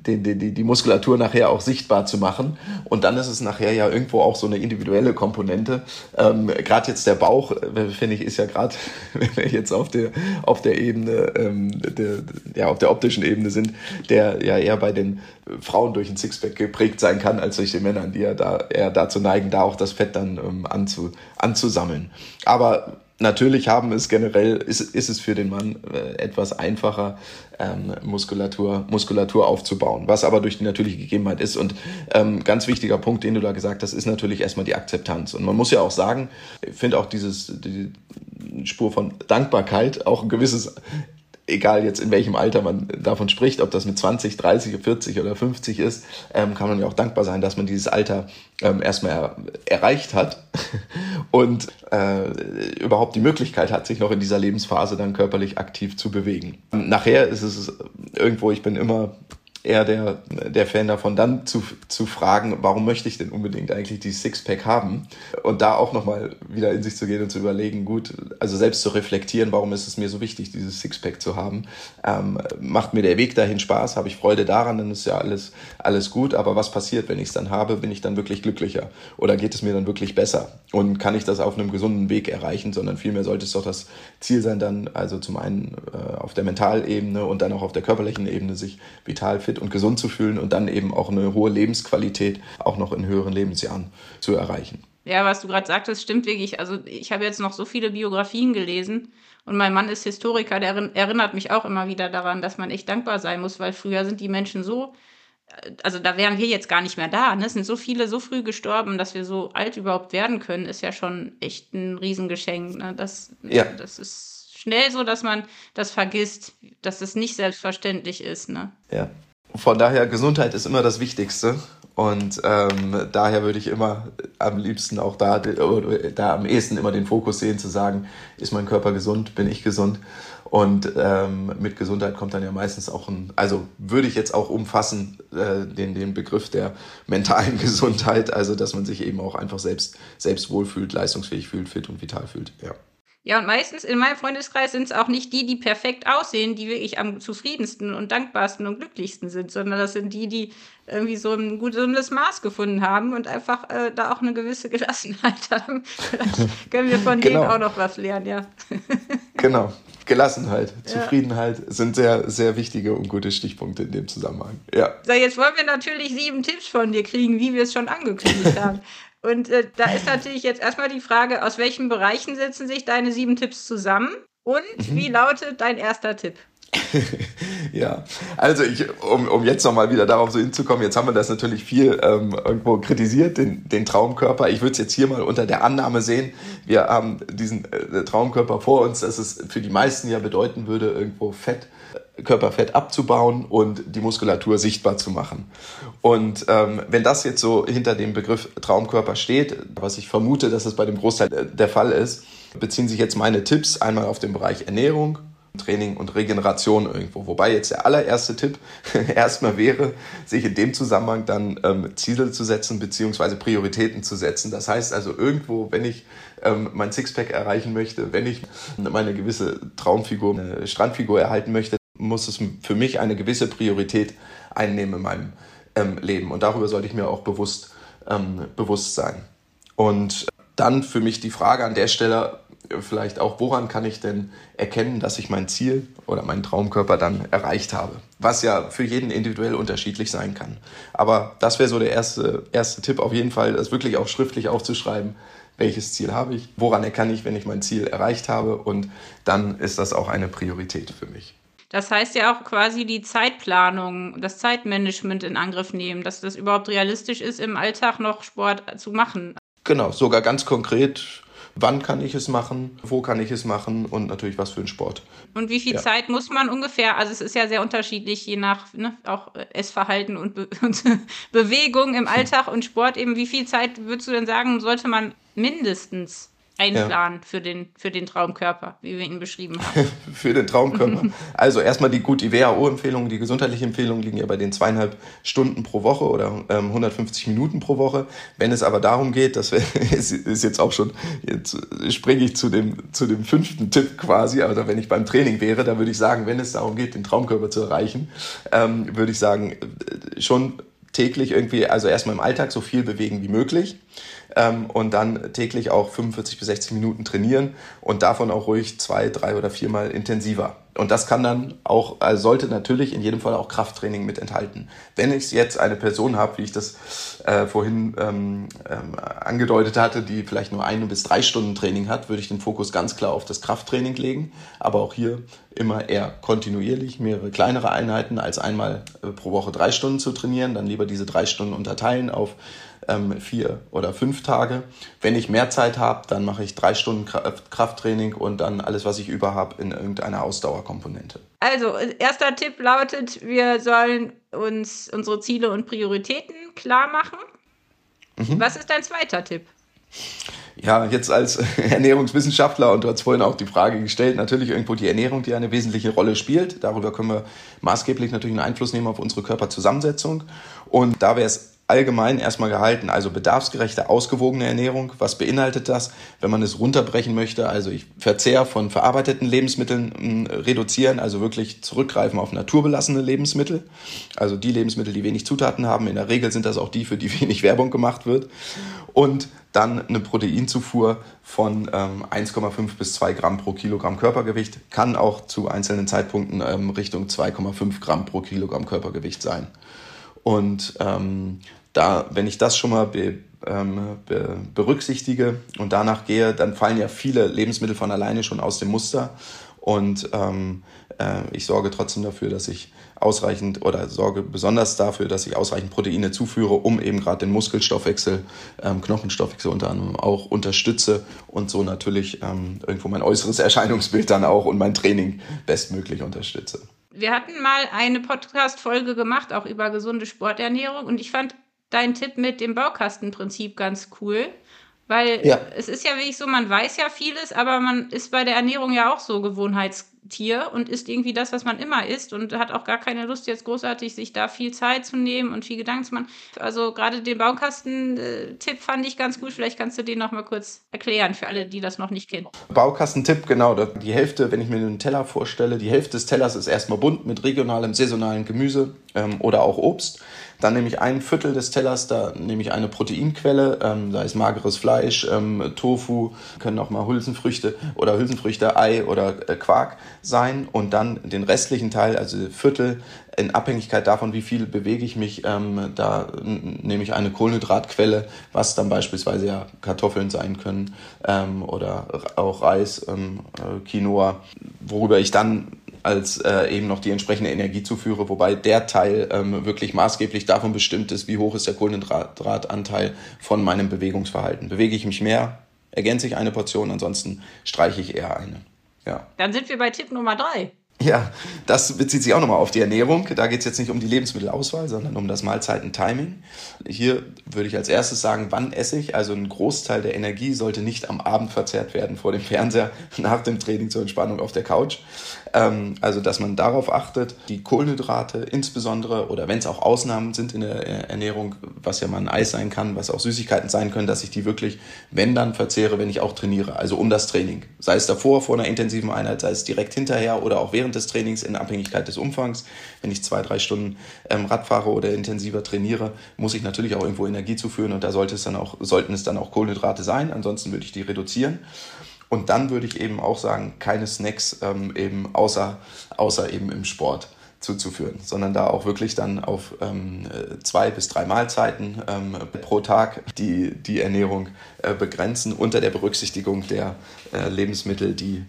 die, die, die Muskulatur nachher auch sichtbar zu machen. Und dann ist es nachher ja irgendwo auch so eine individuelle Komponente. Ähm, gerade jetzt der Bauch, finde ich, ist ja gerade, (laughs) wenn wir jetzt auf der auf der Ebene, ähm, der, ja, auf der optischen Ebene sind, der ja eher bei den Frauen durch ein Sixpack geprägt sein kann, als durch die Männer, die ja da eher dazu neigen, da auch das Fett dann ähm, anzu, anzusammeln. Aber natürlich haben es generell, ist, ist es für den Mann äh, etwas einfacher, ähm, Muskulatur, Muskulatur aufzubauen, was aber durch die natürliche Gegebenheit ist. Und ähm, ganz wichtiger Punkt, den du da gesagt hast, ist natürlich erstmal die Akzeptanz. Und man muss ja auch sagen, ich finde auch dieses, die Spur von Dankbarkeit auch ein gewisses egal jetzt in welchem Alter man davon spricht, ob das mit 20, 30, 40 oder 50 ist, ähm, kann man ja auch dankbar sein, dass man dieses Alter ähm, erstmal er, erreicht hat (laughs) und äh, überhaupt die Möglichkeit hat, sich noch in dieser Lebensphase dann körperlich aktiv zu bewegen. Nachher ist es irgendwo, ich bin immer eher der, der Fan davon, dann zu, zu fragen, warum möchte ich denn unbedingt eigentlich die Sixpack haben? Und da auch nochmal wieder in sich zu gehen und zu überlegen, gut, also selbst zu reflektieren, warum ist es mir so wichtig, dieses Sixpack zu haben? Ähm, macht mir der Weg dahin Spaß? Habe ich Freude daran? Dann ist ja alles, alles gut. Aber was passiert, wenn ich es dann habe? Bin ich dann wirklich glücklicher? Oder geht es mir dann wirklich besser? Und kann ich das auf einem gesunden Weg erreichen? Sondern vielmehr sollte es doch das Ziel sein, dann also zum einen äh, auf der Mentalebene und dann auch auf der körperlichen Ebene sich vital fit und gesund zu fühlen und dann eben auch eine hohe Lebensqualität auch noch in höheren Lebensjahren zu erreichen. Ja, was du gerade sagtest, stimmt wirklich. Also ich habe jetzt noch so viele Biografien gelesen und mein Mann ist Historiker, der erinnert mich auch immer wieder daran, dass man echt dankbar sein muss, weil früher sind die Menschen so, äh, also da wären wir jetzt gar nicht mehr da. Ne? Es sind so viele so früh gestorben, dass wir so alt überhaupt werden können, ist ja schon echt ein Riesengeschenk. Ne? Das, ja. das ist schnell so, dass man das vergisst, dass es nicht selbstverständlich ist. Ne? Ja. Von daher, Gesundheit ist immer das Wichtigste. Und ähm, daher würde ich immer am liebsten auch da, da am ehesten immer den Fokus sehen, zu sagen, ist mein Körper gesund, bin ich gesund? Und ähm, mit Gesundheit kommt dann ja meistens auch ein, also würde ich jetzt auch umfassen, äh, den, den Begriff der mentalen (laughs) Gesundheit, also dass man sich eben auch einfach selbst, selbst wohlfühlt, leistungsfähig fühlt, fit und vital fühlt. Ja. Ja, und meistens in meinem Freundeskreis sind es auch nicht die, die perfekt aussehen, die wirklich am zufriedensten und dankbarsten und glücklichsten sind, sondern das sind die, die irgendwie so ein gutes Maß gefunden haben und einfach äh, da auch eine gewisse Gelassenheit (laughs) haben. Vielleicht können wir von genau. denen auch noch was lernen, ja. (laughs) genau. Gelassenheit, ja. Zufriedenheit sind sehr, sehr wichtige und gute Stichpunkte in dem Zusammenhang. Ja. So, jetzt wollen wir natürlich sieben Tipps von dir kriegen, wie wir es schon angekündigt haben. (laughs) Und äh, da ist natürlich jetzt erstmal die Frage, aus welchen Bereichen setzen sich deine sieben Tipps zusammen? Und mhm. wie lautet dein erster Tipp? (laughs) ja, also ich, um, um jetzt nochmal wieder darauf so hinzukommen, jetzt haben wir das natürlich viel ähm, irgendwo kritisiert, den, den Traumkörper. Ich würde es jetzt hier mal unter der Annahme sehen, wir haben diesen äh, Traumkörper vor uns, dass es für die meisten ja bedeuten würde, irgendwo Fett Körperfett abzubauen und die Muskulatur sichtbar zu machen. Und ähm, wenn das jetzt so hinter dem Begriff Traumkörper steht, was ich vermute, dass es bei dem Großteil der Fall ist, beziehen sich jetzt meine Tipps einmal auf den Bereich Ernährung, Training und Regeneration irgendwo. Wobei jetzt der allererste Tipp (laughs) erstmal wäre, sich in dem Zusammenhang dann ähm, Ziele zu setzen beziehungsweise Prioritäten zu setzen. Das heißt also irgendwo, wenn ich ähm, mein Sixpack erreichen möchte, wenn ich meine gewisse Traumfigur, eine Strandfigur erhalten möchte, muss es für mich eine gewisse Priorität einnehmen in meinem ähm, Leben. Und darüber sollte ich mir auch bewusst, ähm, bewusst sein. Und dann für mich die Frage an der Stelle äh, vielleicht auch, woran kann ich denn erkennen, dass ich mein Ziel oder meinen Traumkörper dann erreicht habe? Was ja für jeden individuell unterschiedlich sein kann. Aber das wäre so der erste, erste Tipp auf jeden Fall, das wirklich auch schriftlich aufzuschreiben. Welches Ziel habe ich? Woran erkenne ich, wenn ich mein Ziel erreicht habe? Und dann ist das auch eine Priorität für mich. Das heißt ja auch quasi die Zeitplanung, das Zeitmanagement in Angriff nehmen, dass das überhaupt realistisch ist, im Alltag noch Sport zu machen. Genau, sogar ganz konkret, wann kann ich es machen, wo kann ich es machen und natürlich was für einen Sport. Und wie viel ja. Zeit muss man ungefähr? Also es ist ja sehr unterschiedlich, je nach ne, auch Essverhalten und, Be (laughs) und Bewegung im Alltag und Sport eben. Wie viel Zeit würdest du denn sagen, sollte man mindestens einplanen ja. für, den, für den Traumkörper, wie wir ihn beschrieben haben. (laughs) für den Traumkörper. (laughs) Also erstmal die gut, die WHO-Empfehlungen, die gesundheitliche Empfehlungen liegen ja bei den zweieinhalb Stunden pro Woche oder ähm, 150 Minuten pro Woche. Wenn es aber darum geht, das (laughs) ist jetzt auch schon, jetzt springe ich zu dem, zu dem fünften Tipp quasi, also wenn ich beim Training wäre, da würde ich sagen, wenn es darum geht, den Traumkörper zu erreichen, ähm, würde ich sagen, äh, schon täglich irgendwie, also erstmal im Alltag so viel bewegen wie möglich ähm, und dann täglich auch 45 bis 60 Minuten trainieren und davon auch ruhig zwei, drei oder viermal intensiver. Und das kann dann auch, also sollte natürlich in jedem Fall auch Krafttraining mit enthalten. Wenn ich jetzt eine Person habe, wie ich das äh, vorhin ähm, ähm, angedeutet hatte, die vielleicht nur eine bis drei Stunden Training hat, würde ich den Fokus ganz klar auf das Krafttraining legen. Aber auch hier immer eher kontinuierlich, mehrere kleinere Einheiten als einmal äh, pro Woche drei Stunden zu trainieren. Dann lieber diese drei Stunden unterteilen auf ähm, vier oder fünf Tage. Wenn ich mehr Zeit habe, dann mache ich drei Stunden Krafttraining und dann alles, was ich über habe, in irgendeiner Ausdauerkomponente. Also, erster Tipp lautet, wir sollen uns unsere Ziele und Prioritäten klar machen. Mhm. Was ist dein zweiter Tipp? ja, jetzt als (laughs) Ernährungswissenschaftler und du hast vorhin auch die Frage gestellt, natürlich irgendwo die Ernährung, die eine wesentliche Rolle spielt. Darüber können wir maßgeblich natürlich einen Einfluss nehmen auf unsere Körperzusammensetzung. Und da wäre es allgemein erstmal gehalten. Also bedarfsgerechte, ausgewogene Ernährung. Was beinhaltet das? Wenn man es runterbrechen möchte, also ich Verzehr von verarbeiteten Lebensmitteln mh, hm, reduzieren, also wirklich zurückgreifen auf naturbelassene Lebensmittel. Also die Lebensmittel, die wenig Zutaten haben. In der Regel sind das auch die, für die (laughs) wenig Werbung gemacht wird. Und dann eine Proteinzufuhr von ähm, 1,5 bis 2 Gramm pro Kilogramm Körpergewicht. Kann auch zu einzelnen Zeitpunkten ähm, Richtung 2,5 Gramm pro Kilogramm Körpergewicht sein. Und ähm, da, wenn ich das schon mal be, ähm, be, berücksichtige und danach gehe, dann fallen ja viele Lebensmittel von alleine schon aus dem Muster. Und ähm, äh, ich sorge trotzdem dafür, dass ich ausreichend oder sorge besonders dafür, dass ich ausreichend Proteine zuführe, um eben gerade den Muskelstoffwechsel, ähm, Knochenstoffwechsel unter anderem auch unterstütze und so natürlich ähm, irgendwo mein äußeres Erscheinungsbild dann auch und mein Training bestmöglich unterstütze. Wir hatten mal eine Podcast-Folge gemacht, auch über gesunde Sporternährung und ich fand deinen Tipp mit dem Baukastenprinzip ganz cool. Weil ja. es ist ja wirklich so, man weiß ja vieles, aber man ist bei der Ernährung ja auch so Gewohnheits Tier und isst irgendwie das, was man immer isst und hat auch gar keine Lust, jetzt großartig sich da viel Zeit zu nehmen und viel Gedanken zu machen. Also gerade den Baukasten-Tipp fand ich ganz gut. Vielleicht kannst du den noch mal kurz erklären für alle, die das noch nicht kennen. Baukastentipp, genau. Die Hälfte, wenn ich mir einen Teller vorstelle, die Hälfte des Tellers ist erstmal bunt mit regionalem, saisonalem Gemüse ähm, oder auch Obst. Dann nehme ich ein Viertel des Tellers, da nehme ich eine Proteinquelle, ähm, da ist mageres Fleisch, ähm, Tofu, können auch mal Hülsenfrüchte oder Hülsenfrüchte, Ei oder äh, Quark sein. Und dann den restlichen Teil, also Viertel, in Abhängigkeit davon, wie viel bewege ich mich, ähm, da nehme ich eine Kohlenhydratquelle, was dann beispielsweise ja Kartoffeln sein können ähm, oder auch Reis, ähm, äh, Quinoa, worüber ich dann als äh, eben noch die entsprechende Energie zuführe, wobei der Teil ähm, wirklich maßgeblich davon bestimmt ist, wie hoch ist der Kohlenhydratanteil von meinem Bewegungsverhalten. Bewege ich mich mehr, ergänze ich eine Portion, ansonsten streiche ich eher eine. Ja. Dann sind wir bei Tipp Nummer drei. Ja, das bezieht sich auch nochmal auf die Ernährung. Da geht es jetzt nicht um die Lebensmittelauswahl, sondern um das Mahlzeiten-Timing. Hier würde ich als erstes sagen, wann esse ich? Also ein Großteil der Energie sollte nicht am Abend verzehrt werden vor dem Fernseher, (laughs) nach dem Training zur Entspannung auf der Couch. Ähm, also, dass man darauf achtet, die Kohlenhydrate insbesondere oder wenn es auch Ausnahmen sind in der Ernährung, was ja mal ein Eis sein kann, was auch Süßigkeiten sein können, dass ich die wirklich, wenn dann verzehre, wenn ich auch trainiere. Also um das Training. Sei es davor, vor einer intensiven Einheit, sei es direkt hinterher oder auch während während des Trainings in Abhängigkeit des Umfangs. Wenn ich zwei, drei Stunden ähm, Rad fahre oder intensiver trainiere, muss ich natürlich auch irgendwo Energie zuführen und da sollte es dann auch, sollten es dann auch Kohlenhydrate sein. Ansonsten würde ich die reduzieren. Und dann würde ich eben auch sagen, keine Snacks ähm, eben außer, außer eben im Sport zuzuführen, sondern da auch wirklich dann auf ähm, zwei bis drei Mahlzeiten ähm, pro Tag die, die Ernährung äh, begrenzen unter der Berücksichtigung der äh, Lebensmittel, die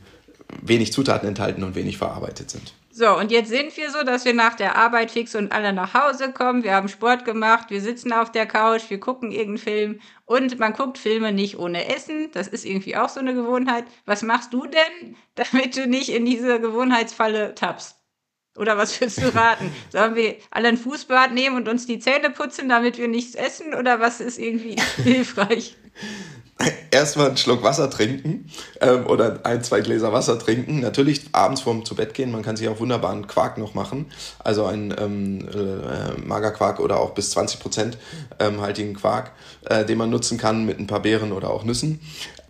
wenig Zutaten enthalten und wenig verarbeitet sind. So, und jetzt sind wir so, dass wir nach der Arbeit fix und alle nach Hause kommen. Wir haben Sport gemacht, wir sitzen auf der Couch, wir gucken irgendeinen Film und man guckt Filme nicht ohne Essen. Das ist irgendwie auch so eine Gewohnheit. Was machst du denn, (laughs) damit du nicht in diese Gewohnheitsfalle tappst? Oder was würdest du raten? (laughs) Sollen wir alle ein Fußbad nehmen und uns die Zähne putzen, damit wir nichts essen? Oder was ist irgendwie (laughs) hilfreich? (laughs) erstmal einen Schluck Wasser trinken ähm, oder ein, zwei Gläser Wasser trinken. Natürlich abends vorm zu Bett gehen. Man kann sich auch wunderbar einen Quark noch machen. Also einen ähm, äh, Magerquark oder auch bis 20 Prozent ähm, haltigen Quark, äh, den man nutzen kann mit ein paar Beeren oder auch Nüssen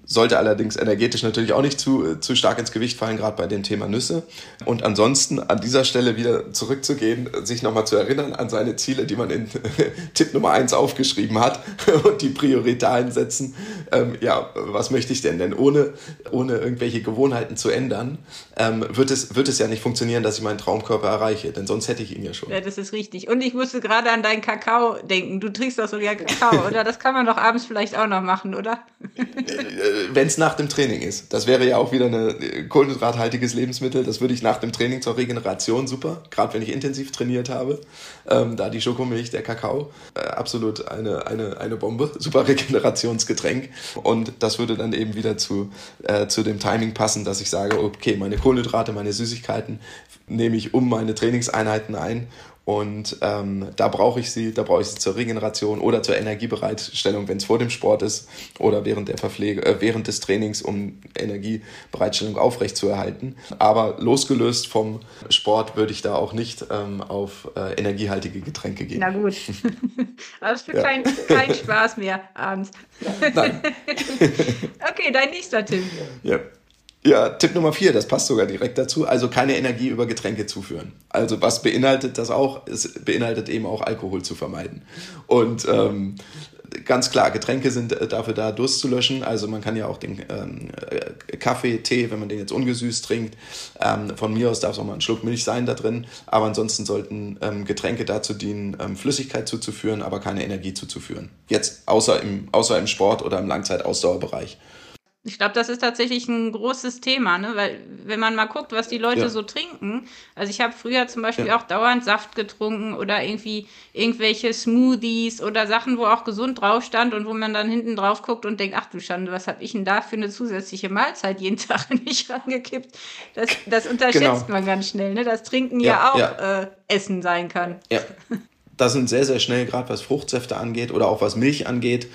sollte allerdings energetisch natürlich auch nicht zu, zu stark ins Gewicht fallen, gerade bei dem Thema Nüsse. Und ansonsten an dieser Stelle wieder zurückzugehen, sich nochmal zu erinnern an seine Ziele, die man in (laughs) Tipp Nummer eins aufgeschrieben hat (laughs) und die Prioritäten setzen. Ähm, ja, was möchte ich denn? Denn ohne, ohne irgendwelche Gewohnheiten zu ändern, ähm, wird, es, wird es ja nicht funktionieren, dass ich meinen Traumkörper erreiche, denn sonst hätte ich ihn ja schon. Ja, das ist richtig. Und ich musste gerade an deinen Kakao denken. Du trinkst doch so sogar Kakao, (laughs) oder? Das kann man doch abends vielleicht auch noch machen, oder? Äh, wenn es nach dem Training ist. Das wäre ja auch wieder ein äh, kohlenhydrathaltiges Lebensmittel. Das würde ich nach dem Training zur Regeneration super, gerade wenn ich intensiv trainiert habe. Ähm, da die Schokomilch, der Kakao, äh, absolut eine, eine, eine Bombe, (laughs) super Regenerationsgetränk. Und das würde dann eben wieder zu, äh, zu dem Timing passen, dass ich sage, okay, meine Kohlenhydrate, meine Süßigkeiten nehme ich um meine Trainingseinheiten ein und ähm, da brauche ich sie, da brauche ich sie zur Regeneration oder zur Energiebereitstellung, wenn es vor dem Sport ist oder während der Verpflege, äh, während des Trainings, um Energiebereitstellung aufrechtzuerhalten. Aber losgelöst vom Sport würde ich da auch nicht ähm, auf äh, energiehaltige Getränke gehen. Na gut. (laughs) das ist ja. kein, kein Spaß mehr abends. Nein. (laughs) okay, dein nächster Tipp. Ja. Ja, Tipp Nummer vier, das passt sogar direkt dazu. Also keine Energie über Getränke zuführen. Also was beinhaltet das auch? Es beinhaltet eben auch Alkohol zu vermeiden. Und ähm, ganz klar, Getränke sind äh, dafür da, Durst zu löschen. Also man kann ja auch den ähm, äh, Kaffee, Tee, wenn man den jetzt ungesüßt trinkt, ähm, von mir aus darf es auch mal ein Schluck Milch sein da drin. Aber ansonsten sollten ähm, Getränke dazu dienen, ähm, Flüssigkeit zuzuführen, aber keine Energie zuzuführen. Jetzt außer im, außer im Sport oder im Langzeitausdauerbereich. Ich glaube, das ist tatsächlich ein großes Thema, ne? weil wenn man mal guckt, was die Leute ja. so trinken, also ich habe früher zum Beispiel ja. auch dauernd Saft getrunken oder irgendwie irgendwelche Smoothies oder Sachen, wo auch gesund drauf stand und wo man dann hinten drauf guckt und denkt, ach du Schande, was habe ich denn da für eine zusätzliche Mahlzeit jeden (laughs) Tag nicht rangekippt? Das, das unterschätzt genau. man ganz schnell, ne? dass Trinken ja, ja auch äh, Essen sein kann. Ja. (laughs) das sind sehr, sehr schnell, gerade was Fruchtsäfte angeht oder auch was Milch angeht,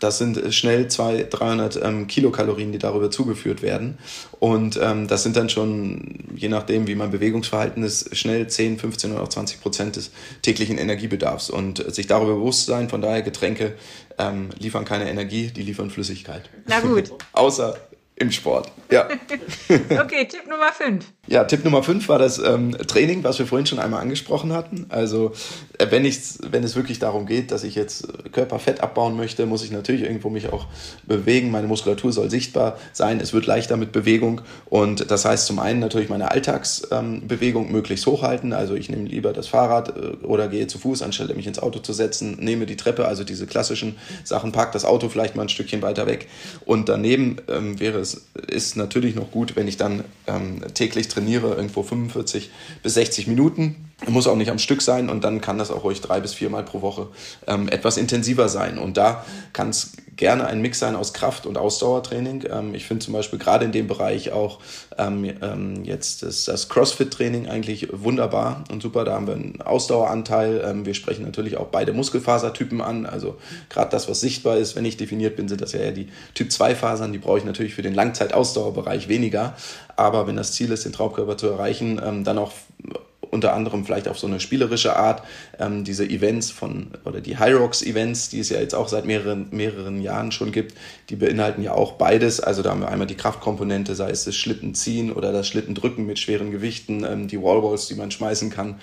das sind schnell 200, 300 ähm, Kilokalorien, die darüber zugeführt werden. Und ähm, das sind dann schon, je nachdem, wie mein Bewegungsverhalten ist, schnell 10, 15 oder auch 20 Prozent des täglichen Energiebedarfs. Und sich darüber bewusst sein, von daher Getränke ähm, liefern keine Energie, die liefern Flüssigkeit. Na gut. (laughs) Außer im Sport. Ja. (laughs) okay, Tipp Nummer 5. Ja, Tipp Nummer 5 war das ähm, Training, was wir vorhin schon einmal angesprochen hatten. Also äh, wenn, wenn es wirklich darum geht, dass ich jetzt Körperfett abbauen möchte, muss ich natürlich irgendwo mich auch bewegen. Meine Muskulatur soll sichtbar sein. Es wird leichter mit Bewegung. Und das heißt zum einen natürlich meine Alltagsbewegung ähm, möglichst hochhalten. Also ich nehme lieber das Fahrrad äh, oder gehe zu Fuß, anstelle mich ins Auto zu setzen, nehme die Treppe, also diese klassischen Sachen, park das Auto vielleicht mal ein Stückchen weiter weg. Und daneben ähm, wäre es es ist natürlich noch gut, wenn ich dann ähm, täglich trainiere, irgendwo 45 bis 60 Minuten. Muss auch nicht am Stück sein und dann kann das auch ruhig drei bis viermal pro Woche ähm, etwas intensiver sein. Und da kann es gerne ein Mix sein aus Kraft- und Ausdauertraining. Ähm, ich finde zum Beispiel gerade in dem Bereich auch ähm, ähm, jetzt das, das CrossFit-Training eigentlich wunderbar und super. Da haben wir einen Ausdaueranteil. Ähm, wir sprechen natürlich auch beide Muskelfasertypen an. Also gerade das, was sichtbar ist, wenn ich definiert bin, sind das ja eher die Typ-2-Fasern. Die brauche ich natürlich für den Langzeitausdauerbereich weniger. Aber wenn das Ziel ist, den Traubkörper zu erreichen, ähm, dann auch unter anderem vielleicht auf so eine spielerische Art ähm, diese Events von oder die Rocks Events, die es ja jetzt auch seit mehreren, mehreren Jahren schon gibt, die beinhalten ja auch beides. Also da haben wir einmal die Kraftkomponente, sei es das Schlittenziehen oder das Schlittendrücken mit schweren Gewichten, ähm, die Wallballs, die man schmeißen kann,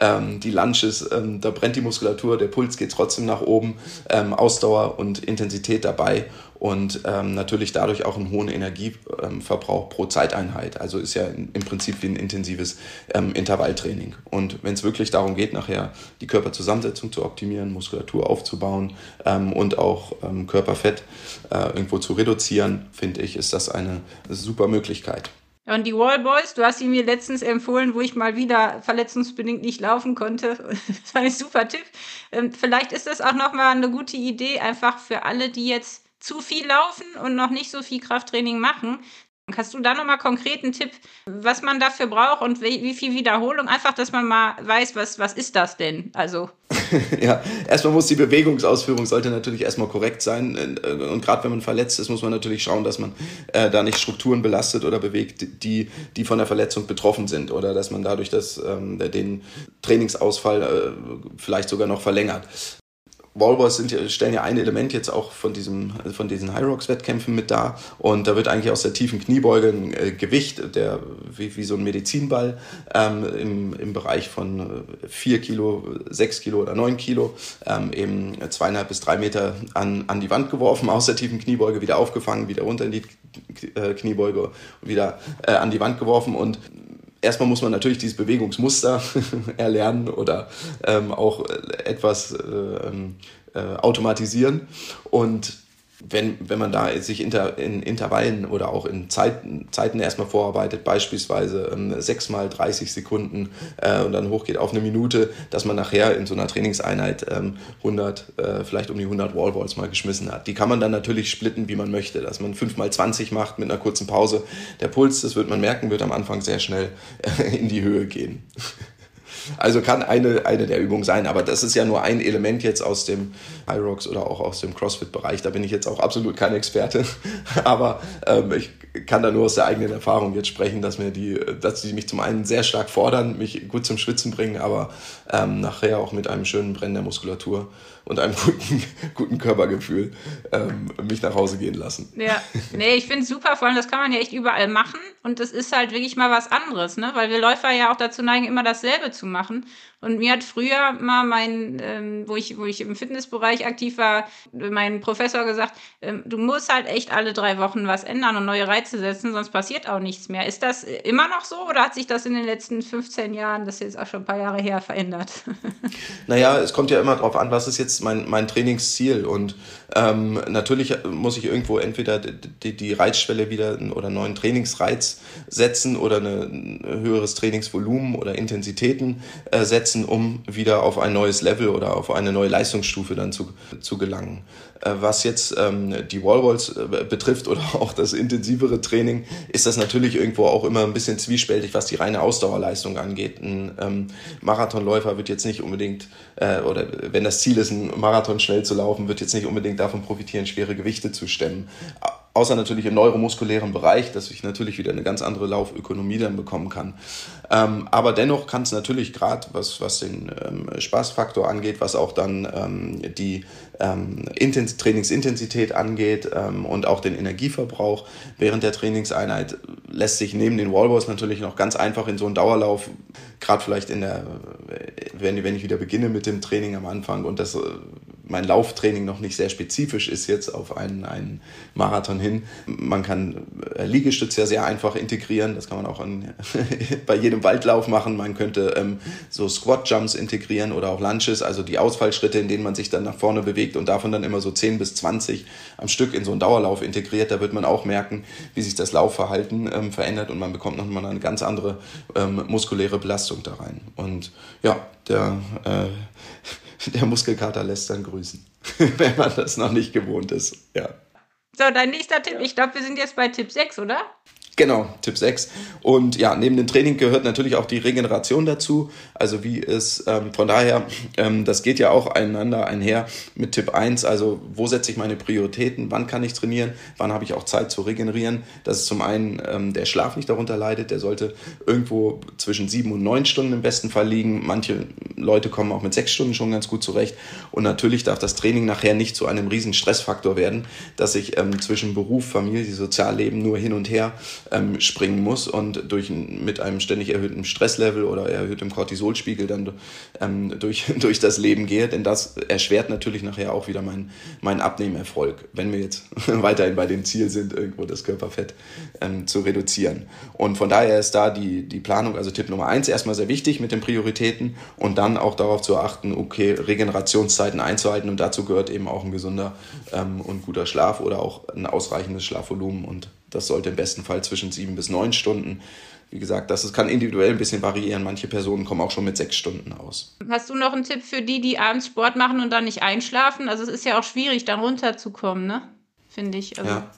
ähm, die Lunches, ähm, da brennt die Muskulatur, der Puls geht trotzdem nach oben, ähm, Ausdauer und Intensität dabei und ähm, natürlich dadurch auch einen hohen Energieverbrauch pro Zeiteinheit. Also ist ja im Prinzip wie ein intensives ähm, Intervalltraining. Und wenn es wirklich darum geht, nachher die Körperzusammensetzung zu optimieren, Muskulatur aufzubauen ähm, und auch ähm, Körperfett äh, irgendwo zu reduzieren, finde ich, ist das eine super Möglichkeit. Und die Wallboys, du hast sie mir letztens empfohlen, wo ich mal wieder verletzungsbedingt nicht laufen konnte. (laughs) Das war ein super Tipp. Ähm, vielleicht ist das auch nochmal eine gute Idee, einfach für alle, die jetzt zu viel laufen und noch nicht so viel Krafttraining machen. Hast du da nochmal konkret einen Tipp, was man dafür braucht und wie, wie, viel Wiederholung? Einfach, dass man mal weiß, was, was ist das denn? Also. (laughs) ja, erstmal muss die Bewegungsausführung sollte natürlich erstmal korrekt sein. Und gerade wenn man verletzt ist, muss man natürlich schauen, dass man äh, da nicht Strukturen belastet oder bewegt, die, die von der Verletzung betroffen sind. Oder dass man dadurch das, ähm, den Trainingsausfall äh, vielleicht sogar noch verlängert. Wallballs sind stellen ja ein Element jetzt auch von, diesem, von diesen High Rocks Wettkämpfen mit da. Und da wird eigentlich aus der tiefen Kniebeuge ein äh, Gewicht, der, wie, wie so ein Medizinball, ähm, im, im Bereich von 4 äh, Kilo, 6 Kilo oder 9 Kilo, ähm, eben zweieinhalb bis drei Meter an, an die Wand geworfen, aus der tiefen Kniebeuge wieder aufgefangen, wieder runter in die äh, Kniebeuge wieder äh, an die Wand geworfen. Und erstmal muss man natürlich dieses Bewegungsmuster (laughs) erlernen oder ähm, auch etwas äh, ähm, äh, automatisieren. Und wenn, wenn man da sich inter, in Intervallen oder auch in Zeiten, Zeiten erstmal vorarbeitet, beispielsweise ähm, 6 mal 30 Sekunden äh, und dann hochgeht auf eine Minute, dass man nachher in so einer Trainingseinheit ähm, 100, äh, vielleicht um die 100 Wallballs mal geschmissen hat. Die kann man dann natürlich splitten, wie man möchte, dass man 5 mal 20 macht mit einer kurzen Pause. Der Puls, das wird man merken, wird am Anfang sehr schnell äh, in die Höhe gehen. Also kann eine, eine der Übungen sein, aber das ist ja nur ein Element jetzt aus dem Rocks oder auch aus dem CrossFit-Bereich. Da bin ich jetzt auch absolut kein Experte, (laughs) aber ähm, ich kann da nur aus der eigenen Erfahrung jetzt sprechen, dass mir die, dass die mich zum einen sehr stark fordern, mich gut zum Schwitzen bringen, aber ähm, nachher auch mit einem schönen Brennen der Muskulatur und einem guten, (laughs) guten Körpergefühl ähm, mich nach Hause gehen lassen. Ja, nee, ich finde es super, vor allem das kann man ja echt überall machen und das ist halt wirklich mal was anderes, ne? weil wir Läufer ja auch dazu neigen, immer dasselbe zu machen. Und mir hat früher mal mein, ähm, wo, ich, wo ich im Fitnessbereich aktiv war, mein Professor gesagt, ähm, du musst halt echt alle drei Wochen was ändern und neue Reize setzen, sonst passiert auch nichts mehr. Ist das immer noch so oder hat sich das in den letzten 15 Jahren, das ist jetzt auch schon ein paar Jahre her, verändert? (laughs) naja, es kommt ja immer darauf an, was ist jetzt mein, mein Trainingsziel. Und ähm, natürlich muss ich irgendwo entweder die, die Reizschwelle wieder oder einen neuen Trainingsreiz setzen oder eine, ein höheres Trainingsvolumen oder Intensitäten setzen, um wieder auf ein neues Level oder auf eine neue Leistungsstufe dann zu, zu gelangen. Äh, was jetzt ähm, die Wallballs äh, betrifft oder (laughs) auch das intensivere Training, ist das natürlich irgendwo auch immer ein bisschen zwiespältig, was die reine Ausdauerleistung angeht. Ein ähm, Marathonläufer wird jetzt nicht unbedingt, äh, oder wenn das Ziel ist, einen Marathon schnell zu laufen, wird jetzt nicht unbedingt davon profitieren, schwere Gewichte zu stemmen. Außer natürlich im neuromuskulären Bereich, dass ich natürlich wieder eine ganz andere Laufökonomie dann bekommen kann. Ähm, aber dennoch kann es natürlich gerade, was, was den ähm, Spaßfaktor angeht, was auch dann ähm, die ähm, Intens Trainingsintensität angeht ähm, und auch den Energieverbrauch während der Trainingseinheit, lässt sich neben den Wallballs natürlich noch ganz einfach in so einen Dauerlauf, gerade vielleicht in der, wenn, wenn ich wieder beginne mit dem Training am Anfang und das äh, mein Lauftraining noch nicht sehr spezifisch ist jetzt auf einen, einen Marathon hin. Man kann äh, Liegestütze ja sehr einfach integrieren. Das kann man auch an, (laughs) bei jedem Waldlauf machen. Man könnte ähm, so Squat Jumps integrieren oder auch Lunches, also die Ausfallschritte, in denen man sich dann nach vorne bewegt und davon dann immer so 10 bis 20 am Stück in so einen Dauerlauf integriert. Da wird man auch merken, wie sich das Laufverhalten ähm, verändert und man bekommt nochmal eine ganz andere ähm, muskuläre Belastung da rein. Und ja, der äh, (laughs) der Muskelkater lässt dann grüßen, (laughs) wenn man das noch nicht gewohnt ist. Ja. So, dein nächster Tipp. Ich glaube, wir sind jetzt bei Tipp 6, oder? Genau, Tipp 6. Und ja, neben dem Training gehört natürlich auch die Regeneration dazu. Also wie es ähm, von daher, ähm, das geht ja auch einander einher mit Tipp 1. Also wo setze ich meine Prioritäten? Wann kann ich trainieren? Wann habe ich auch Zeit zu regenerieren? Dass es zum einen ähm, der Schlaf nicht darunter leidet. Der sollte irgendwo zwischen sieben und neun Stunden im besten Fall liegen. Manche Leute kommen auch mit sechs Stunden schon ganz gut zurecht. Und natürlich darf das Training nachher nicht zu einem riesen Stressfaktor werden, dass ich ähm, zwischen Beruf, Familie, Sozialleben nur hin und her ähm, springen muss und durch, mit einem ständig erhöhten Stresslevel oder erhöhtem Cortisolspiegel dann ähm, durch, (laughs) durch das Leben gehe. Denn das erschwert natürlich nachher auch wieder meinen mein Abnehmerfolg, wenn wir jetzt (laughs) weiterhin bei dem Ziel sind, irgendwo das Körperfett ähm, zu reduzieren. Und von daher ist da die, die Planung, also Tipp Nummer eins, erstmal sehr wichtig mit den Prioritäten und dann auch darauf zu achten, okay, Regenerationszeiten einzuhalten und dazu gehört eben auch ein gesunder ähm, und guter Schlaf oder auch ein ausreichendes Schlafvolumen und das sollte im besten Fall zwischen sieben bis neun Stunden. Wie gesagt, das kann individuell ein bisschen variieren. Manche Personen kommen auch schon mit sechs Stunden aus. Hast du noch einen Tipp für die, die abends Sport machen und dann nicht einschlafen? Also es ist ja auch schwierig, dann runterzukommen, ne? Finde ich. Also. Ja.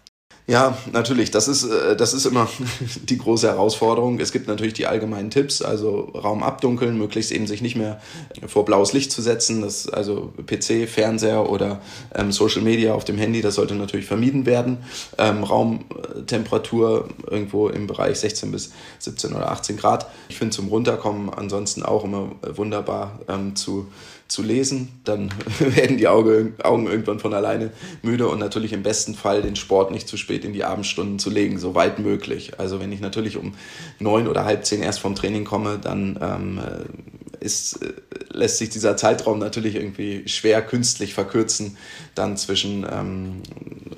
Ja, natürlich. Das ist, äh, das ist immer (laughs) die große Herausforderung. Es gibt natürlich die allgemeinen Tipps, also Raum abdunkeln, möglichst eben sich nicht mehr vor blaues Licht zu setzen. Das, also PC, Fernseher oder ähm, Social Media auf dem Handy, das sollte natürlich vermieden werden. Ähm, Raumtemperatur irgendwo im Bereich 16 bis 17 oder 18 Grad. Ich finde zum Runterkommen ansonsten auch immer wunderbar ähm, zu zu lesen, dann (laughs) werden die Augen irgendwann von alleine müde und natürlich im besten Fall den Sport nicht zu spät in die Abendstunden zu legen, so weit möglich. Also wenn ich natürlich um neun oder halb zehn erst vom Training komme, dann ähm, ist, äh, lässt sich dieser Zeitraum natürlich irgendwie schwer künstlich verkürzen, dann zwischen, ähm,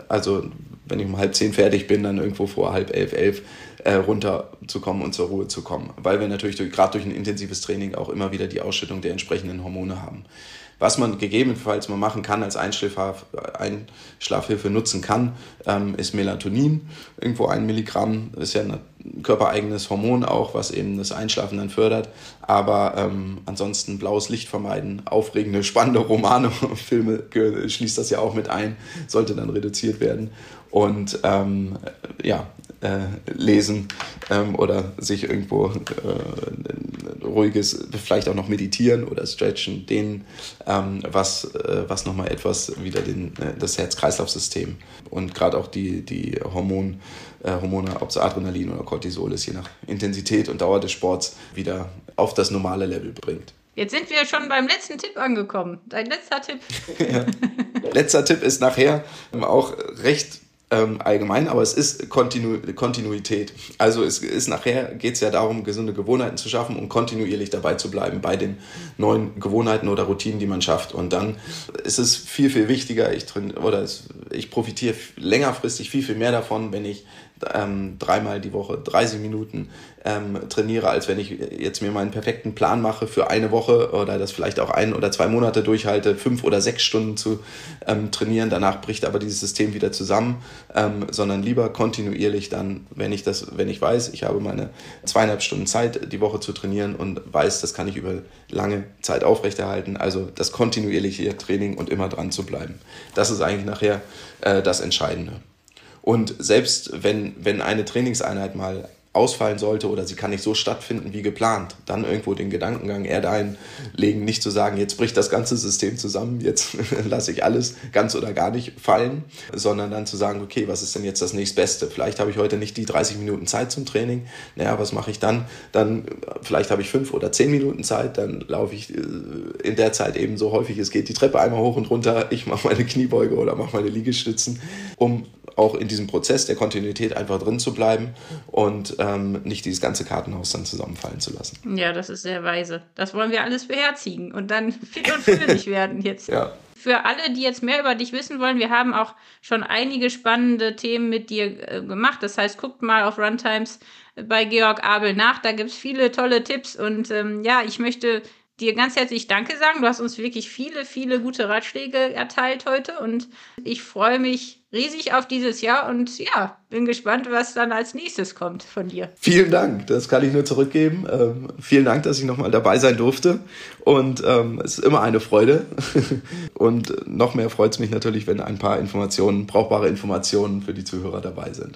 also wenn ich um halb zehn fertig bin, dann irgendwo vor halb elf, elf äh, runterzukommen und zur Ruhe zu kommen. Weil wir natürlich gerade durch ein intensives Training auch immer wieder die Ausschüttung der entsprechenden Hormone haben. Was man gegebenenfalls mal machen kann, als Einschlafhilfe nutzen kann, ähm, ist Melatonin. Irgendwo ein Milligramm ist ja ein körpereigenes Hormon auch, was eben das Einschlafen dann fördert. Aber ähm, ansonsten blaues Licht vermeiden, aufregende, spannende Romane, (laughs) Filme schließt das ja auch mit ein, sollte dann reduziert werden. Und ähm, ja, äh, lesen ähm, oder sich irgendwo äh, ruhiges, vielleicht auch noch meditieren oder stretchen, denen, ähm, was, äh, was nochmal etwas wieder den, äh, das Herz-Kreislauf-System und gerade auch die, die Hormon, äh, Hormone, ob es Adrenalin oder Cortisol ist, je nach Intensität und Dauer des Sports, wieder auf das normale Level bringt. Jetzt sind wir schon beim letzten Tipp angekommen. Dein letzter Tipp. (laughs) ja. Letzter Tipp ist nachher auch recht ähm, allgemein, aber es ist Kontinu Kontinuität. Also es ist nachher geht es ja darum, gesunde Gewohnheiten zu schaffen und kontinuierlich dabei zu bleiben bei den neuen Gewohnheiten oder Routinen, die man schafft. Und dann ist es viel, viel wichtiger, ich, oder es, ich profitiere längerfristig viel, viel mehr davon, wenn ich ähm, dreimal die Woche 30 Minuten ähm, trainiere, als wenn ich jetzt mir meinen perfekten Plan mache für eine Woche oder das vielleicht auch ein oder zwei Monate durchhalte, fünf oder sechs Stunden zu ähm, trainieren. Danach bricht aber dieses System wieder zusammen, ähm, sondern lieber kontinuierlich dann, wenn ich das, wenn ich weiß, ich habe meine zweieinhalb Stunden Zeit, die Woche zu trainieren und weiß, das kann ich über lange Zeit aufrechterhalten. Also das kontinuierliche Training und immer dran zu bleiben. Das ist eigentlich nachher äh, das Entscheidende. Und selbst wenn, wenn eine Trainingseinheit mal ausfallen sollte oder sie kann nicht so stattfinden wie geplant, dann irgendwo den Gedankengang eher dahin legen, nicht zu sagen, jetzt bricht das ganze System zusammen, jetzt (laughs) lasse ich alles ganz oder gar nicht fallen, sondern dann zu sagen, okay, was ist denn jetzt das nächstbeste? Vielleicht habe ich heute nicht die 30 Minuten Zeit zum Training, naja, was mache ich dann? Dann vielleicht habe ich fünf oder zehn Minuten Zeit, dann laufe ich äh, in der Zeit eben so häufig es geht die Treppe einmal hoch und runter, ich mache meine Kniebeuge oder mache meine Liegestützen, um auch in diesem Prozess der Kontinuität einfach drin zu bleiben und ähm, nicht dieses ganze Kartenhaus dann zusammenfallen zu lassen. Ja, das ist sehr weise. Das wollen wir alles beherzigen und dann (laughs) fit und fröhlich werden jetzt. Ja. Für alle, die jetzt mehr über dich wissen wollen, wir haben auch schon einige spannende Themen mit dir äh, gemacht. Das heißt, guckt mal auf Runtimes bei Georg Abel nach. Da gibt es viele tolle Tipps. Und ähm, ja, ich möchte dir ganz herzlich Danke sagen. Du hast uns wirklich viele, viele gute Ratschläge erteilt heute und ich freue mich riesig auf dieses Jahr und ja, bin gespannt, was dann als nächstes kommt von dir. Vielen Dank, das kann ich nur zurückgeben. Ähm, vielen Dank, dass ich nochmal dabei sein durfte und ähm, es ist immer eine Freude (laughs) und noch mehr freut es mich natürlich, wenn ein paar Informationen, brauchbare Informationen für die Zuhörer dabei sind.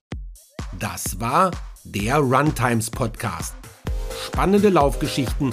Das war der Runtimes Podcast. Spannende Laufgeschichten